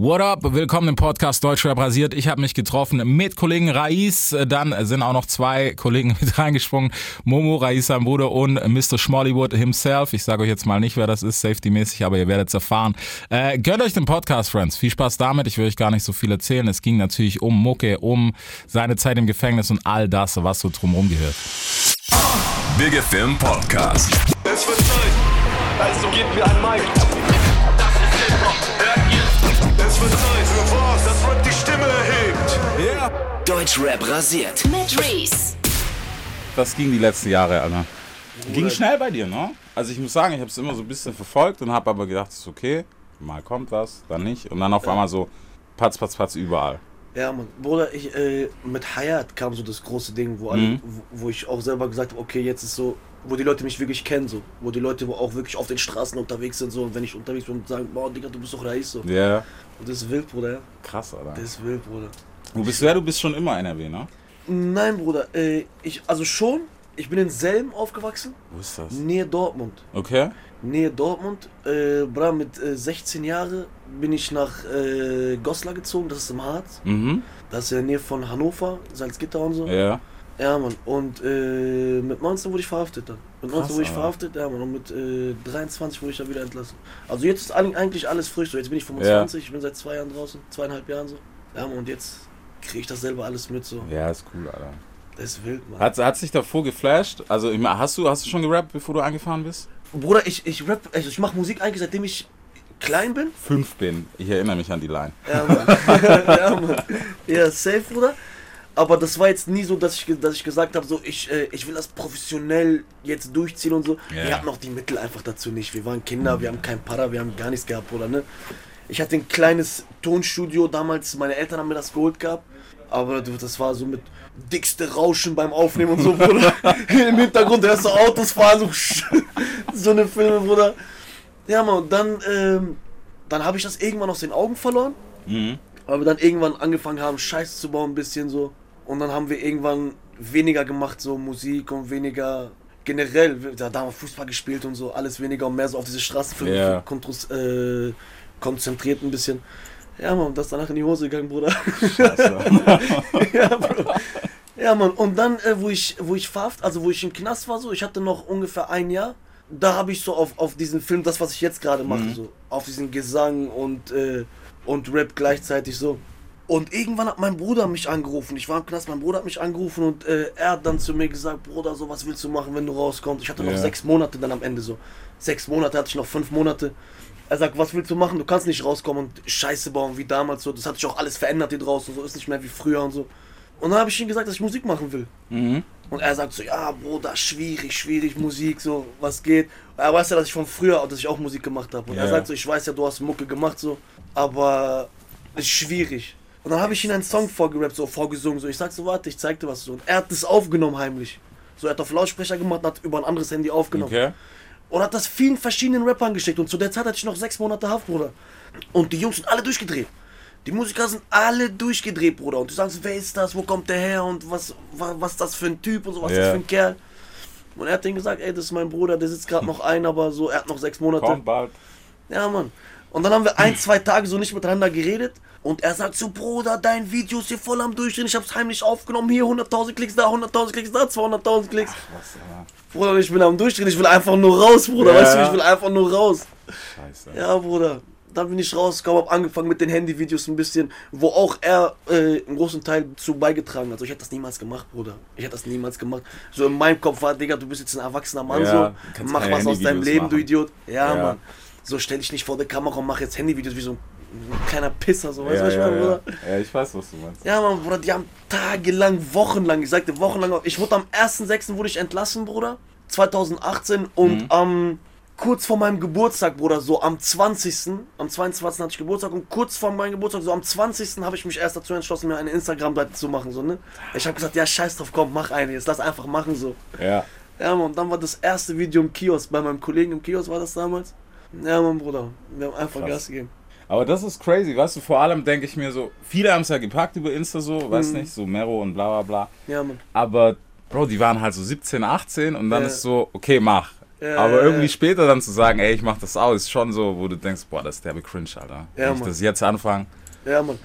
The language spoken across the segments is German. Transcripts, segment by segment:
What up? Willkommen im Podcast Deutschrap rasiert. Ich habe mich getroffen mit Kollegen Raiz. Dann sind auch noch zwei Kollegen mit reingesprungen. Momo, Raiz sein Bruder und Mr. Schmollywood himself. Ich sage euch jetzt mal nicht, wer das ist, safety-mäßig, aber ihr werdet es erfahren. Äh, gönnt euch den Podcast, Friends. Viel Spaß damit. Ich will euch gar nicht so viel erzählen. Es ging natürlich um Mucke, um seine Zeit im Gefängnis und all das, was so drumherum gehört. Big Film Podcast. Es wird Zeit, also gebt mir ein Mic. Es wird Zeit für was, das Rap die Stimme erhebt. Deutschrap rasiert. Mit Reese. Das ging die letzten Jahre, Alter. Ging schnell bei dir, ne? Also ich muss sagen, ich habe es immer so ein bisschen verfolgt und habe aber gedacht, es ist okay. Mal kommt was, dann nicht. Und dann auf einmal so patz, patz, patz überall. Ja, Mann. Bruder, ich, äh, mit Hayat kam so das große Ding, wo, alle, Mhm. wo, wo ich auch selber gesagt habe, okay, jetzt ist so, wo die Leute mich wirklich kennen, so. Wo die Leute auch wirklich auf den Straßen unterwegs sind, so. Und wenn ich unterwegs bin und sagen, boah, Digga, du bist doch Reis, so. Ja, Und das ist wild, Bruder, ja. krass, Alter. Das ist wild, Bruder. Wo bist du her? Du bist schon immer NRW, ne? Nein, Bruder, äh, ich, also schon, ich bin in Selm aufgewachsen, Wo ist das? Nähe Dortmund. Okay. Nähe Dortmund, äh, bra, mit äh, 16 Jahren bin ich nach äh, Goslar gezogen, das ist im Harz. Mhm. Das ist in der Nähe von Hannover, Salzgitter und so. Ja. Ja, Mann. Und äh, mit 19 wurde ich verhaftet dann. Mit 19 Krass, wurde ich Alter. verhaftet, ja, Mann. Und mit äh, 23 wurde ich dann wieder entlassen. Also jetzt ist eigentlich alles frisch. So, jetzt bin ich 25, ich bin seit zwei Jahren draußen, zweieinhalb Jahren so. Ja, Mann. Und jetzt kriege ich das selber alles mit so. Ja, ist cool, Alter. Das ist wild, Mann. Hat, hat sich davor geflasht? Also, hast du, hast du schon gerappt, bevor du angefahren bist? Bruder, ich, ich rap, also ich mache Musik eigentlich seitdem ich klein bin. Fünf bin. Ich erinnere mich an die Line. Ja, Mann. ja, Mann. Ja, safe, Bruder. Aber das war jetzt nie so, dass ich, dass ich gesagt habe, so ich, äh, ich will das professionell jetzt durchziehen und so. Ja. Wir hatten noch die Mittel einfach dazu nicht. Wir waren Kinder, wir haben kein Para, wir haben gar nichts gehabt, Bruder, ne? Ich hatte ein kleines Tonstudio damals, meine Eltern haben mir das geholt gehabt. Aber das war so mit dickste Rauschen beim Aufnehmen und so, Bruder. Im Hintergrund hörst du Autos fahren, so, so eine Filme, Bruder. Ja, Mann, und dann, ähm, dann habe ich das irgendwann aus den Augen verloren. Mhm. Weil wir dann irgendwann angefangen haben, Scheiße zu bauen, ein bisschen so. Und dann haben wir irgendwann weniger gemacht, so Musik und weniger generell. Da, da haben wir Fußball gespielt und so, alles weniger und mehr so auf diese Straßenfilme kontros- äh, konzentriert ein bisschen. Ja, Mann, das ist danach in die Hose gegangen, Bruder. Scheiße. ja, Bro. Ja, Mann, und dann, äh, wo ich, wo ich verhaft, also wo ich im Knast war, so, ich hatte noch ungefähr ein Jahr, da habe ich so auf, auf diesen Film, das, was ich jetzt gerade mache, so, auf diesen Gesang und, äh, und Rap gleichzeitig so. Und irgendwann hat mein Bruder mich angerufen. Ich war im Knast, mein Bruder hat mich angerufen und äh, er hat dann zu mir gesagt, Bruder, so was willst du machen, wenn du rauskommst? Ich hatte noch Ja. sechs Monate dann am Ende so. Sechs Monate hatte ich noch fünf Monate. Er sagt, was willst du machen? Du kannst nicht rauskommen und Scheiße bauen wie damals so. Das hat sich auch alles verändert hier draußen, so ist nicht mehr wie früher und so. Und dann habe ich ihm gesagt, dass ich Musik machen will. Mhm. Und er sagt so, ja, Bruder, schwierig, schwierig, Musik, so, was geht. Er weiß ja, dass ich von früher, dass ich auch Musik gemacht habe. Und Ja. er sagt so, ich weiß ja, du hast Mucke gemacht, so, aber ist schwierig. Und dann habe ich ihm einen Song vorgerappt, so vorgesungen, so, ich sag so, warte, ich zeig dir was so. Und er hat das aufgenommen heimlich. So, er hat auf Lautsprecher gemacht, hat über ein anderes Handy aufgenommen. Okay. Und hat das vielen verschiedenen Rappern geschickt. Und zu der Zeit hatte ich noch sechs Monate Haft, Bruder. Und die Jungs sind alle durchgedreht. Die Musiker sind alle durchgedreht, Bruder. Und du sagst, wer ist das, wo kommt der her und was, was, was ist das für ein Typ und so, was ist Ja. das für ein Kerl. Und er hat denen gesagt, ey, das ist mein Bruder, der sitzt gerade noch ein, aber so, er hat noch sechs Monate. Kommt bald. Ja, Mann. Und dann haben wir ein, zwei Tage so nicht miteinander geredet. Und er sagt so, Bruder, dein Video ist hier voll am Durchdrehen. Ich hab's heimlich aufgenommen. Hier 100.000 Klicks, da 100.000 Klicks, da 200.000 Klicks. Was, Alter? Bruder, ich bin am Durchdrehen. Ich will einfach nur raus, Bruder. Ja. Weißt du, ich will einfach nur raus. Scheiße. Ja, Bruder. Dann bin ich rausgekommen, hab angefangen mit den Handyvideos ein bisschen, wo auch er äh, einen großen Teil zu beigetragen hat. Also ich hätte das niemals gemacht, Bruder. Ich hätte das niemals gemacht. So in meinem Kopf war, Digga, du bist jetzt ein erwachsener Mann, Ja, so. Mach was aus deinem Leben, du machen. Idiot. Ja, Ja. Mann. So stell dich nicht vor der Kamera und mach jetzt Handyvideos wie so ein kleiner Pisser, so. Weißt du, Ja, was ich ja, meine, ja. Bruder? ja, ich weiß, was du meinst. Ja, Mann, Bruder, die haben tagelang, wochenlang, ich sagte wochenlang, ich wurde am 1.6. wurde ich entlassen, Bruder, 2018 und Mhm. am, kurz vor meinem Geburtstag, Bruder, so am 20., am 22. hatte ich Geburtstag und kurz vor meinem Geburtstag, so am 20. habe ich mich erst dazu entschlossen, mir eine Instagram-Seite zu machen, so, ne. Ich habe gesagt, ja, scheiß drauf, komm, mach eine, jetzt lass einfach machen, so. Ja. Ja, Mann, und dann war das erste Video im Kiosk, bei meinem Kollegen im Kiosk war das damals. Ja, Mann, Bruder, wir haben einfach Krass. Gas gegeben. Aber das ist crazy, weißt du, vor allem denke ich mir so, viele haben es ja gepackt über Insta so, weiß nicht, so Mero und bla bla bla. Ja, Mann. Aber, Bro, die waren halt so 17, 18 und dann Ja. ist so, okay, mach. Ja, Aber irgendwie ja. später dann zu sagen, ey, ich mach das auch, ist schon so, wo du denkst, boah, das ist derbe cringe, Alter. Ja, Wenn ich Mann. das jetzt anfange. Ja, Mann.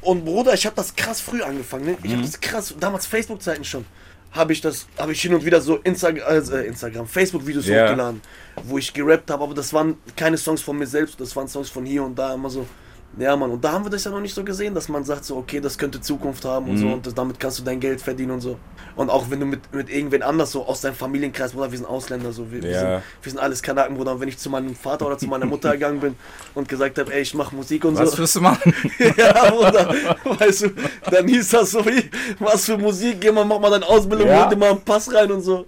Und Bruder, ich habe das krass früh angefangen, ne? Ich Mhm. habe das krass, damals Facebook-Zeiten schon, habe ich das, habe ich hin und wieder so Insta äh, Instagram, Facebook-Videos Ja. hochgeladen, wo ich gerappt habe, aber das waren keine Songs von mir selbst, das waren Songs von hier und da, immer so. Ja, Mann, und da haben wir das ja noch nicht so gesehen, dass man sagt so, okay, das könnte Zukunft haben und so Mhm. und das, damit kannst du dein Geld verdienen und so. Und auch wenn du mit, mit irgendwen anders so aus deinem Familienkreis, Bruder, wir sind Ausländer, so, wir, wir, Ja. sind, wir sind alles Kanaken, Bruder, und wenn ich zu meinem Vater oder zu meiner Mutter gegangen bin und gesagt habe, ey, ich mache Musik und Was so. wirst du machen? Ja, Bruder, weißt du, dann hieß das so wie, was für Musik, geh mal, mach mal deine Ausbildung, Ja. hol dir mal einen Pass rein und so.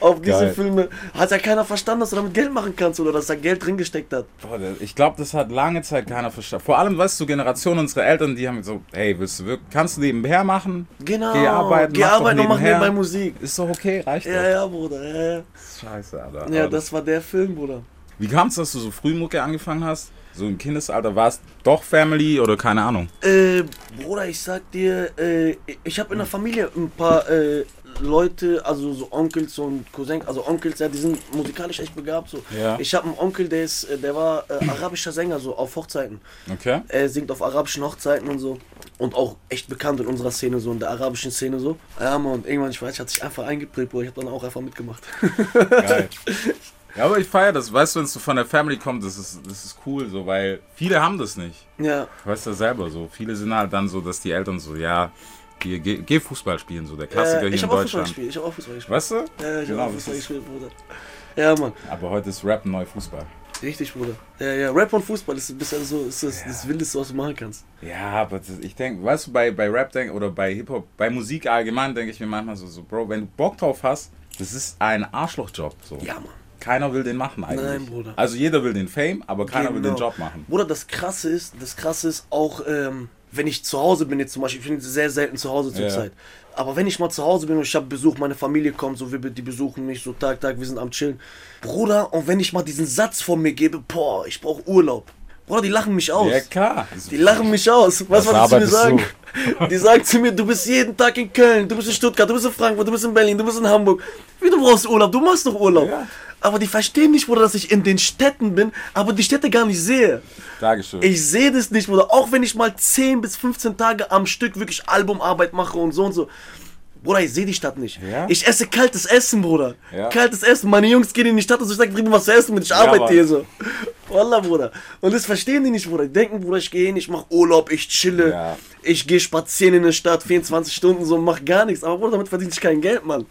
Auf diese Geil. Filme. Hat ja keiner verstanden, dass du damit Geld machen kannst oder dass da Geld drin gesteckt hat. Boah, ich glaube, das hat lange Zeit keiner verstanden. Vor allem, weißt du, Generation unserer Eltern, die haben so, hey, willst du wirklich, kannst du nebenher machen? Genau. Geh arbeiten, Geh mach arbeiten und mach nebenbei Musik. Ist doch okay, reicht Ja, doch. ja, Bruder, ja, ja. Scheiße, Alter. Ja, das war der Film, Bruder. Wie kam es, dass du so früh Mucke angefangen hast? So im Kindesalter, war es doch Family oder keine Ahnung? Äh, Bruder, ich sag dir, äh, ich habe in der Familie ein paar äh, Leute, also so Onkels und Cousins, also Onkels, ja, die sind musikalisch echt begabt. So. Ja. Ich habe einen Onkel, der ist, äh, der war äh, arabischer Sänger, so auf Hochzeiten. Okay. Er singt auf arabischen Hochzeiten und so. Und auch echt bekannt in unserer Szene, so in der arabischen Szene so. Ja, man, und irgendwann, ich weiß, hat sich einfach eingeprägt, Bruder. Ich habe dann auch einfach mitgemacht. Geil. Ja, aber ich feiere das. Weißt du, wenn es so von der Family kommt, das ist, das ist cool, so, weil viele haben das nicht. ja, Weißt du selber so. Viele sind halt dann so, dass die Eltern so, ja, geh, geh, geh Fußball spielen, so der Klassiker äh, hier ich in habe auch Fußball Deutschland. gespielt. Ich habe auch Fußball gespielt. Weißt du? Ja, ich habe Genau, auch das Fußball gespielt, Bruder. Ja, Mann. Aber heute ist Rap neu Fußball. Richtig, Bruder. Ja, ja, Rap und Fußball ist bisher so ist das, das Wildeste, was du machen kannst. Ja, aber das, ich denke, weißt du, bei, bei Rap denk, oder bei Hip-Hop, bei Musik allgemein denke ich mir manchmal so, so, Bro, wenn du Bock drauf hast, das ist ein Arschlochjob. So. Ja, Mann. Keiner will den machen eigentlich. Nein, Bruder. Also jeder will den Fame, aber keiner will den Genau. Job machen. Bruder, das krasse ist, das krasse ist auch, ähm, wenn ich zu Hause bin jetzt zum Beispiel, ich bin sehr selten zu Hause zur Ja. Zeit. Aber wenn ich mal zu Hause bin und ich habe Besuch, meine Familie kommt, so wir, die besuchen mich so Tag, Tag, wir sind am Chillen. Bruder, und wenn ich mal diesen Satz von mir gebe, boah, ich brauche Urlaub. Bruder, die lachen mich aus. Ja, klar. Die lachen mich aus. Was Was, was willst du mir sagen? Die sagen zu mir, du bist jeden Tag in Köln, du bist in Stuttgart, du bist in Frankfurt, du bist in Berlin, du bist in Hamburg. Wie du brauchst Urlaub? Du machst doch Urlaub. Ja. Aber die verstehen nicht, Bruder, dass ich in den Städten bin, aber die Städte gar nicht sehe. Dankeschön. Ich sehe das nicht, Bruder. Auch wenn ich mal 10 bis 15 Tage am Stück wirklich Albumarbeit mache und so und so. Bruder, ich sehe die Stadt nicht. Ja? Ich esse kaltes Essen, Bruder. Ja. Kaltes Essen. Meine Jungs gehen in die Stadt und so, ich sage, bring mir was zu essen mit. Ich arbeite Mann. hier so. Wallah, Bruder. Und das verstehen die nicht, Bruder. Die denken, Bruder, ich gehe hin, ich mache Urlaub, ich chille. Ja. Ich gehe spazieren in der Stadt, 24 Stunden so, mach gar nichts. Aber Bruder, damit verdiene ich kein Geld, Mann.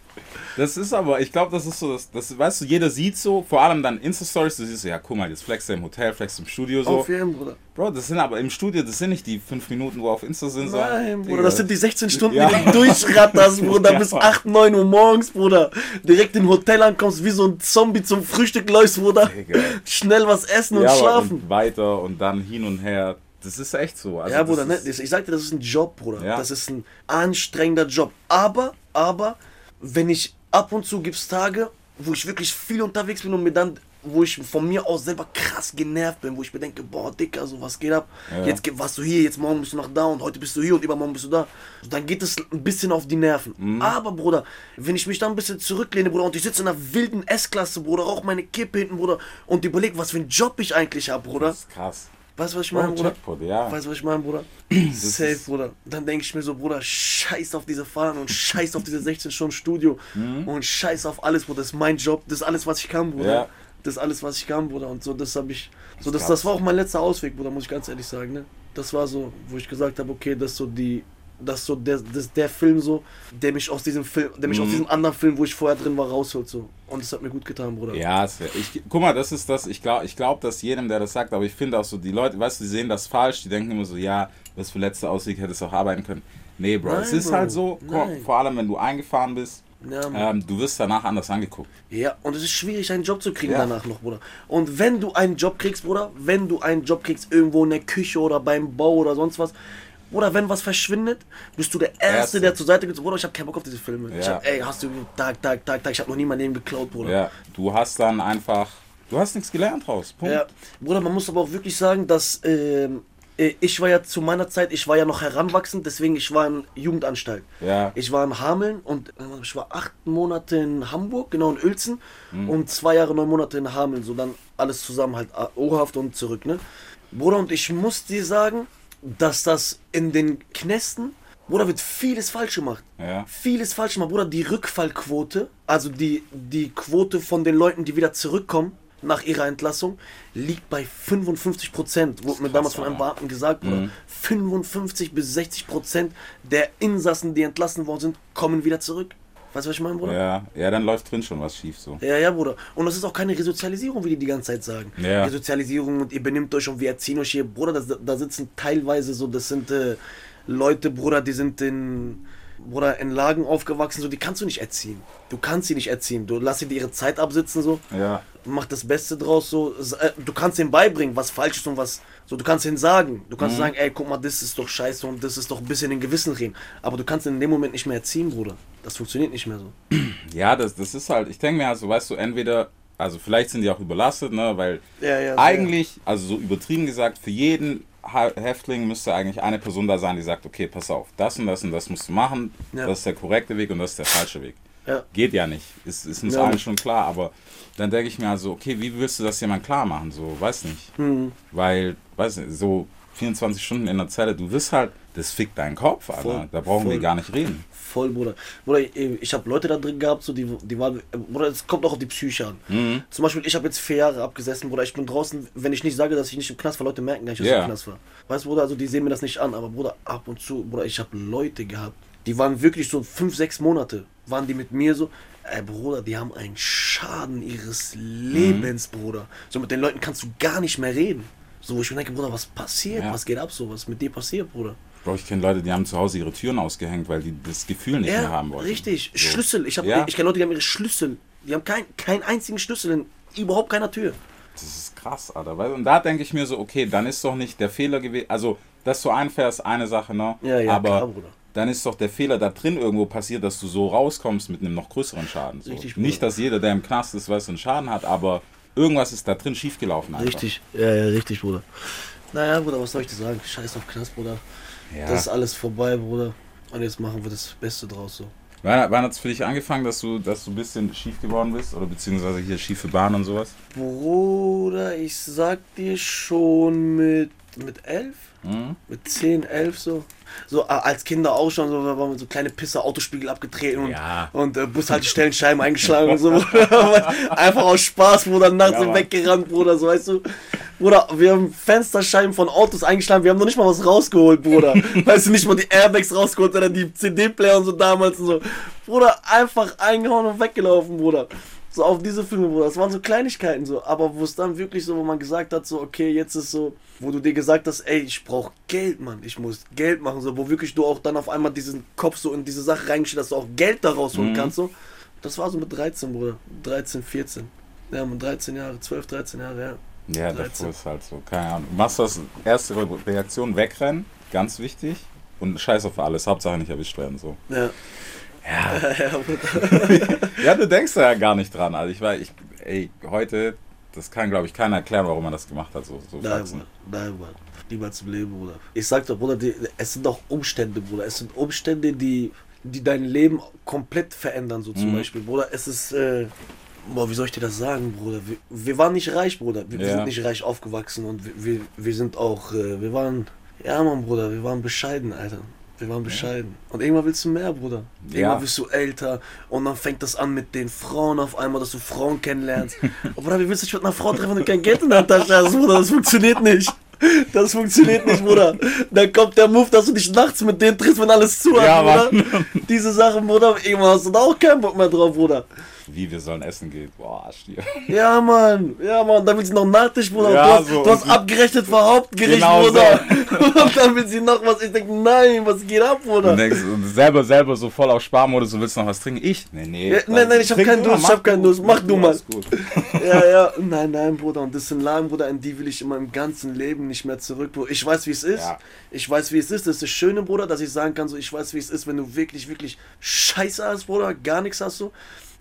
Das ist aber, ich glaube, das ist so, das, das, weißt du, jeder sieht so, vor allem dann Insta-Stories, du siehst so, ja, guck mal, jetzt flext er im Hotel, flext im Studio so. Auf jeden, Bruder. Bro, das sind aber im Studio, das sind nicht die fünf Minuten, wo auf Insta sind. so, Nein, Bruder, Digga. das sind die 16 Stunden, Ja. die du durchratterst, Bruder, Ja, bis Mann. 8, 9 Uhr morgens, Bruder. Direkt im Hotel ankommst, wie so ein Zombie zum Frühstück läufst, Bruder. Digga. Schnell was essen und ja, aber schlafen. Und weiter und dann hin und her. Das ist echt so. Also ja, Bruder, ne, ich sag dir, das ist ein Job, Bruder. Ja. Das ist ein anstrengender Job. Aber, aber, wenn ich ab und zu gibt's Tage, wo ich wirklich viel unterwegs bin und mir dann, wo ich von mir aus selber krass genervt bin, wo ich mir denke, boah, Dicker, so was geht ab? Ja. Jetzt warst du hier, jetzt morgen bist du noch da und heute bist du hier und übermorgen bist du da. Dann geht es ein bisschen auf die Nerven. Mhm. Aber, Bruder, wenn ich mich da ein bisschen zurücklehne, Bruder, und ich sitze in einer wilden S-Klasse, Bruder, rauch meine Kippe hinten, Bruder, und überleg, was für einen Job ich eigentlich habe, Bruder. Das ist krass. Weißt du, was ich meine, Bruder? Jackpot, ja. Weißt du, was ich meine, Bruder? Safe, Bruder. Dann denke ich mir so, Bruder, scheiß auf diese Fahren und scheiß auf diese 16 Stunden Studio und scheiß auf alles, Bruder. Das ist mein Job, das ist alles, was ich kann, Bruder. Ja. Das ist alles, was ich kann, Bruder. Und so, das habe ich. So, das, das war auch mein letzter Ausweg, Bruder, muss ich ganz ehrlich sagen, ne? Das war so, wo ich gesagt habe, okay, das ist so die. Das ist so der, das, der Film so, der mich aus diesem Film, der mich aus Mhm. diesem anderen Film, wo ich vorher drin war, rausholt so. Und das hat mir gut getan, Bruder. Ja, es- ich, guck mal, das ist das, ich glaube, ich glaub, dass jedem, der das sagt, aber ich finde auch so, die Leute, weißt du, die sehen das falsch, die denken immer so, ja, was für letzter Ausweg hättest du auch arbeiten können. Nee, Bro, es Nein, ist Bro, halt so, nein. vor allem wenn du eingefahren bist, Ja, Mann. ähm, du wirst danach anders angeguckt. Ja, und es ist schwierig, einen Job zu kriegen Ja. danach noch, Bruder. Und wenn du einen Job kriegst, Bruder, wenn du einen Job kriegst irgendwo in der Küche oder beim Bau oder sonst was, oder wenn was verschwindet, bist du der Erste, Erste. der zur Seite geht. Bruder, ich hab keinen Bock auf diese Filme. Ich Ja. hab, ey, hast du Tag, Tag, Tag, Tag, ich hab noch nie mein Leben geklaut, Bruder. Ja, du hast dann einfach, du hast nichts gelernt. Punkt. Ja, Bruder, man muss aber auch wirklich sagen, dass ähm, äh, ich war ja zu meiner Zeit, ich war ja noch heranwachsend, deswegen ich war in Jugendanstalt. Ja. Ich war in Hameln und äh, ich war acht Monate in Hamburg, genau in Uelzen Mhm. und zwei Jahre, neun Monate in Hameln, so dann alles zusammen halt äh, Ohrhaft und zurück, ne? Bruder, und ich muss dir sagen, dass das in den Knästen, Bruder, wird vieles falsch gemacht. Ja. Vieles falsch gemacht, Bruder. Die Rückfallquote, also die, die Quote von den Leuten, die wieder zurückkommen nach ihrer Entlassung, liegt bei 55 Prozent. Wurde mir damals von einem. Beamten gesagt, Bruder. 55 bis 60 Prozent der Insassen, die entlassen worden sind, kommen wieder zurück. Weißt du, was ich meine, Bruder? Ja, ja, dann läuft drin schon was schief so. Ja, ja, Bruder. Und das ist auch keine Resozialisierung, wie die die ganze Zeit sagen. Ja. Resozialisierung und ihr benimmt euch und wir erziehen euch hier. Bruder, das, da sitzen teilweise so, das sind äh, Leute, Bruder, die sind in, Bruder, in Lagen aufgewachsen, so, die kannst du nicht erziehen. Du kannst sie nicht erziehen. Du lass sie dir ihre Zeit absitzen, so. Ja. Mach das Beste draus, so. Äh, Du kannst ihnen beibringen, was falsch ist und was. So, du kannst ihnen sagen. Du kannst sagen, ey, guck mal, das ist doch scheiße und das ist doch ein bisschen in den Gewissen reden. Aber du kannst in dem Moment nicht mehr erziehen, Bruder. Das funktioniert nicht mehr so. Ja, das, das ist halt, ich denke mir also, weißt du, entweder, also vielleicht sind die auch überlastet, ne, weil Ja, ja, eigentlich, also so übertrieben gesagt, für jeden Häftling müsste eigentlich eine Person da sein, die sagt, okay, pass auf, das und das und das musst du machen, Ja. das ist der korrekte Weg und das ist der falsche Weg. Ja. Geht ja nicht, ist, ist uns Ja. allen schon klar, aber dann denke ich mir also, okay, wie willst du das jemand klar machen, so, weiß nicht. Mhm. Weil, weiß nicht, so 24 Stunden in der Zelle, du wirst halt, das fickt deinen Kopf, Alter, Voll, da brauchen wir voll. gar nicht reden. Voll, Bruder. Bruder, ich, ich habe Leute da drin gehabt, so die, die waren, Bruder, es kommt auch auf die Psyche an. Mhm. Zum Beispiel, ich habe jetzt vier Jahre abgesessen, Bruder, ich bin draußen, wenn ich nicht sage, dass ich nicht im Knast war, Leute merken gar nicht, dass ich Ja. im Knast war. Weißt du, Bruder, also die sehen mir das nicht an, aber Bruder, ab und zu, Bruder, ich habe Leute gehabt, die waren wirklich so fünf, sechs Monate, waren die mit mir so, ey Bruder, die haben einen Schaden ihres Lebens, Bruder. So mit den Leuten kannst du gar nicht mehr reden. So, wo ich mir denke, Bruder, was passiert? Ja. Was geht ab so? Was mit dir passiert, Bruder? Bro, ich kenne Leute, die haben zu Hause ihre Türen ausgehängt, weil die das Gefühl nicht mehr haben wollten. richtig. So. Schlüssel. Ich, hab- Ja. ich kenne Leute, die haben ihre Schlüssel. Die haben kein, keinen einzigen Schlüssel in überhaupt keiner Tür. Das ist krass, Alter. Und da denke ich mir so, okay, dann ist doch nicht der Fehler gewesen. Also, dass du einfährst, eine Sache, ne? Ja, ja, Aber klar, Bruder. dann ist doch der Fehler da drin irgendwo passiert, dass du so rauskommst mit einem noch größeren Schaden. So. Richtig, Bruder. nicht, dass jeder, der im Knast ist, weiß, einen Schaden hat, aber irgendwas ist da drin schiefgelaufen. Einfach. Richtig. Ja, ja, richtig, Bruder. Naja, Bruder, was soll ich dir sagen? Scheiß auf Knast, Bruder. Ja. Das ist alles vorbei, Bruder. Und jetzt machen wir das Beste draus so. Wann, hat es für dich angefangen, dass du, dass du ein bisschen schief geworden bist? Oder beziehungsweise hier schiefe Bahn und sowas? Bruder, ich sag dir schon mit, mit elf? Mhm. Mit 10, 11 so. So als Kinder auch schon, so, waren wir so kleine Pisser, Autospiegel abgetreten und, Ja. und äh, Bushaltestellenscheiben eingeschlagen und so. Bruder. Einfach aus Spaß, Bruder, nachts Ja, weggerannt, Bruder, so weißt du. Bruder, wir haben Fensterscheiben von Autos eingeschlagen, wir haben noch nicht mal was rausgeholt, Bruder. weißt du, nicht mal die Airbags rausgeholt oder die CD-Player und so damals und so. Bruder, einfach eingehauen und weggelaufen, Bruder. So auf diese Filme, Bruder. Das waren so Kleinigkeiten so. Aber wo es dann wirklich so, wo man gesagt hat, so, okay, jetzt ist so, wo du dir gesagt hast, ey, ich brauch Geld, Mann. Ich muss Geld machen. So, wo wirklich du auch dann auf einmal diesen Kopf so in diese Sache reingestellt dass du auch Geld da rausholen kannst. So. Das war so mit 13, Bruder. 13, 14. Ja, mit 13 Jahre, 12, 13 Jahre, ja. Ja, 13. davor ist halt so. Keine Ahnung. Du machst das erste Re- Reaktion wegrennen, ganz wichtig. Und scheiß auf alles, Hauptsache nicht erwischt werden. So. Ja. Ja. ja, du denkst da ja gar nicht dran. Also ich war, ich, ey, heute, das kann glaube ich keiner erklären, warum man das gemacht hat. So, so Nein, Faxen. Bruder. Nein, Bruder. Niemals im Leben, Bruder. Ich sag doch, Bruder, die, es sind doch Umstände, Bruder. Es sind Umstände, die, die dein Leben komplett verändern, so zum Mhm. Beispiel, Bruder. Es ist, äh, boah, wie soll ich dir das sagen, Bruder? Wir, wir waren nicht reich, Bruder. Wir, wir Ja. sind nicht reich aufgewachsen und wir, wir, wir sind auch, äh, wir waren, ja, Mann, Bruder, wir waren bescheiden, Alter. Wir waren bescheiden. Und irgendwann willst du mehr, Bruder. Irgendwann Ja. wirst du älter und dann fängt das an mit den Frauen auf einmal, dass du Frauen kennenlernst. Und Bruder, wie willst du dich mit einer Frau treffen, wenn du kein Geld in der Tasche hast, Bruder? Das funktioniert nicht. Das funktioniert nicht, Bruder. Dann kommt der Move, dass du dich nachts mit denen triffst, wenn alles zu hat, Ja, Bruder. Mann. Diese Sachen, Bruder, irgendwann hast du da auch keinen Bock mehr drauf, Bruder. Wie wir sollen essen gehen. Boah, Stier. Ja, Mann. Ja, Mann. Dann will sie noch Nachtisch, Bruder. Ja, du hast, so. du hast abgerechnet für Hauptgericht, Genau Bruder. Und dann will sie noch was. Ich denke, nein, was geht ab, Bruder? Und denkst selber, selber so voll auf Sparmodus, du willst noch was trinken? Ich? Nee, nee. Ja, nein, nein, ich hab keinen du Durst, ich hab keinen du, Durst. Mach du mal. Ja, ja, nein, nein, Bruder. Und das sind Lagen, Bruder, in die will ich in meinem ganzen Leben nicht mehr zurück, Bruder. Ich weiß, wie es ist. Ja. Ich weiß, wie es ist. Das ist das Schöne, Bruder, dass ich sagen kann, so, ich weiß, wie es ist, wenn du wirklich, wirklich Scheiße hast, Bruder, gar nichts hast, so.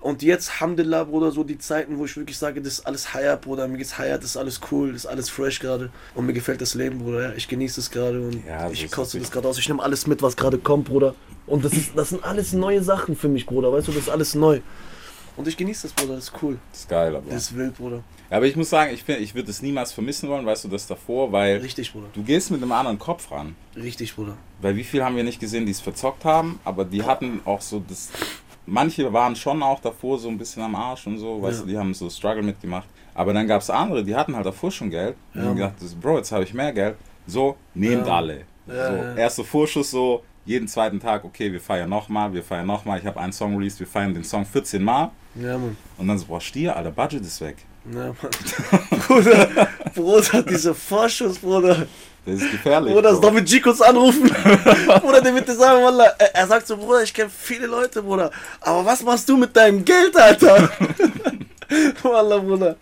Und jetzt, Alhamdulillah, Bruder, so die Zeiten, wo ich wirklich sage, das ist alles Higher, Bruder, mir geht's Higher, das ist alles cool, das ist alles fresh gerade. Und mir gefällt das Leben, Bruder, ja. Ich genieße es gerade und Ja, ich koste das gerade aus. Ich nehme alles mit, was gerade kommt, Bruder. Und das, ist, das sind alles neue Sachen für mich, Bruder, weißt du, das ist alles neu. Und ich genieße das, Bruder, das ist cool. Das ist geil, aber. Das ist wild, Bruder. Ja, aber ich muss sagen, ich, find- ich würde es niemals vermissen wollen, weißt du, das davor, weil Richtig, Bruder. du gehst mit einem anderen Kopf ran. Richtig, Bruder. Weil wie viel haben wir nicht gesehen, die es verzockt haben, aber die hatten auch so das. Manche waren schon auch davor so ein bisschen am Arsch und so, weißt Ja. du, die haben so Struggle mitgemacht. Aber dann gab es andere, die hatten halt davor schon Geld. Und Ja, haben Mann. gedacht, Bro, jetzt habe ich mehr Geld. So, nehmt Ja. alle. So, ja. Erster Vorschuss so, jeden zweiten Tag, okay, wir feiern nochmal, wir feiern nochmal. Ich habe einen Song released, wir feiern den Song 14 Mal. Ja, Mann. Und dann so, boah, Stier, Alter, Budget ist weg. Ja, Mann. Bruder, Bruder, diese Vorschuss, Bruder. Das ist gefährlich. Bruder, soll mit Jikos anrufen? Bruder, der wird dir sagen, Wallah, er, sagt so, Bruder, ich kenne viele Leute, Bruder. Aber was machst du mit deinem Geld, Alter? Wallah, Bruder.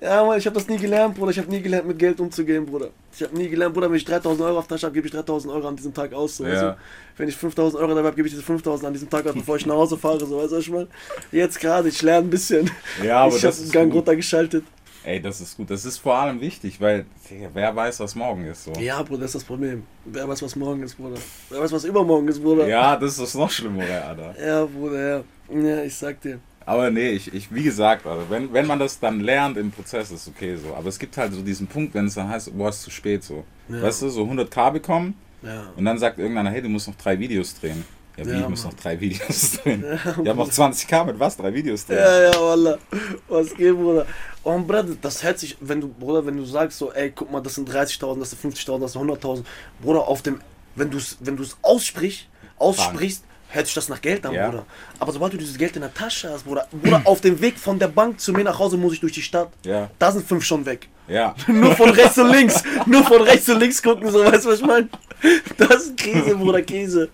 Ja, Mann, ich habe das nie gelernt, Bruder. Ich habe nie gelernt, mit Geld umzugehen, Bruder. Ich habe nie gelernt, Bruder, wenn ich 3000 Euro auf der Tasche habe, gebe ich 3000 Euro an diesem Tag aus. So, Ja. du? Wenn ich 5000 Euro dabei habe, gebe ich diese 5000 an diesem Tag aus, bevor ich nach Hause fahre. So, weißt du, was ich meine? Jetzt gerade, ich lerne ein bisschen. Ja, aber ich habe das den Gang gut. runtergeschaltet. Ey, das ist gut. Das ist vor allem wichtig, weil wer weiß, was morgen ist. So. Ja, Bruder, das ist das Problem. Wer weiß, was morgen ist, Bruder. Wer weiß, was übermorgen ist, Bruder. Ja, das ist das noch schlimmere, Alter. Ja, Bruder, ja. Ja, ich sag dir. Aber nee, ich, ich wie gesagt, Alter, wenn, wenn man das dann lernt im Prozess, ist okay so. Aber es gibt halt so diesen Punkt, wenn es dann heißt, boah, ist zu spät so. Ja. Weißt du, so 100k bekommen Ja. und dann sagt irgendeiner, hey, du musst noch drei Videos drehen. Ja, wie, Ja, ich muss noch drei Videos drehen. Wir haben noch 20k mit was? Drei Videos drehen. Ja, ja, Wallah. Was geht, Bruder? Und Bruder, das hört sich, wenn du, Bruder, wenn du sagst so, ey, guck mal, das sind 30.000, das sind 50.000, das sind 100.000. Bruder, auf dem, wenn du es wenn du's aussprichst, aussprichst, hört sich das nach Geld an, Ja. Bruder. Aber sobald du dieses Geld in der Tasche hast, Bruder, Bruder, auf dem Weg von der Bank zu mir nach Hause muss ich durch die Stadt. Ja. Da sind fünf schon weg. Ja. Nur von rechts und links. Nur von rechts und links gucken, so, weißt du, was ich meine? Das ist Käse, Bruder, Käse.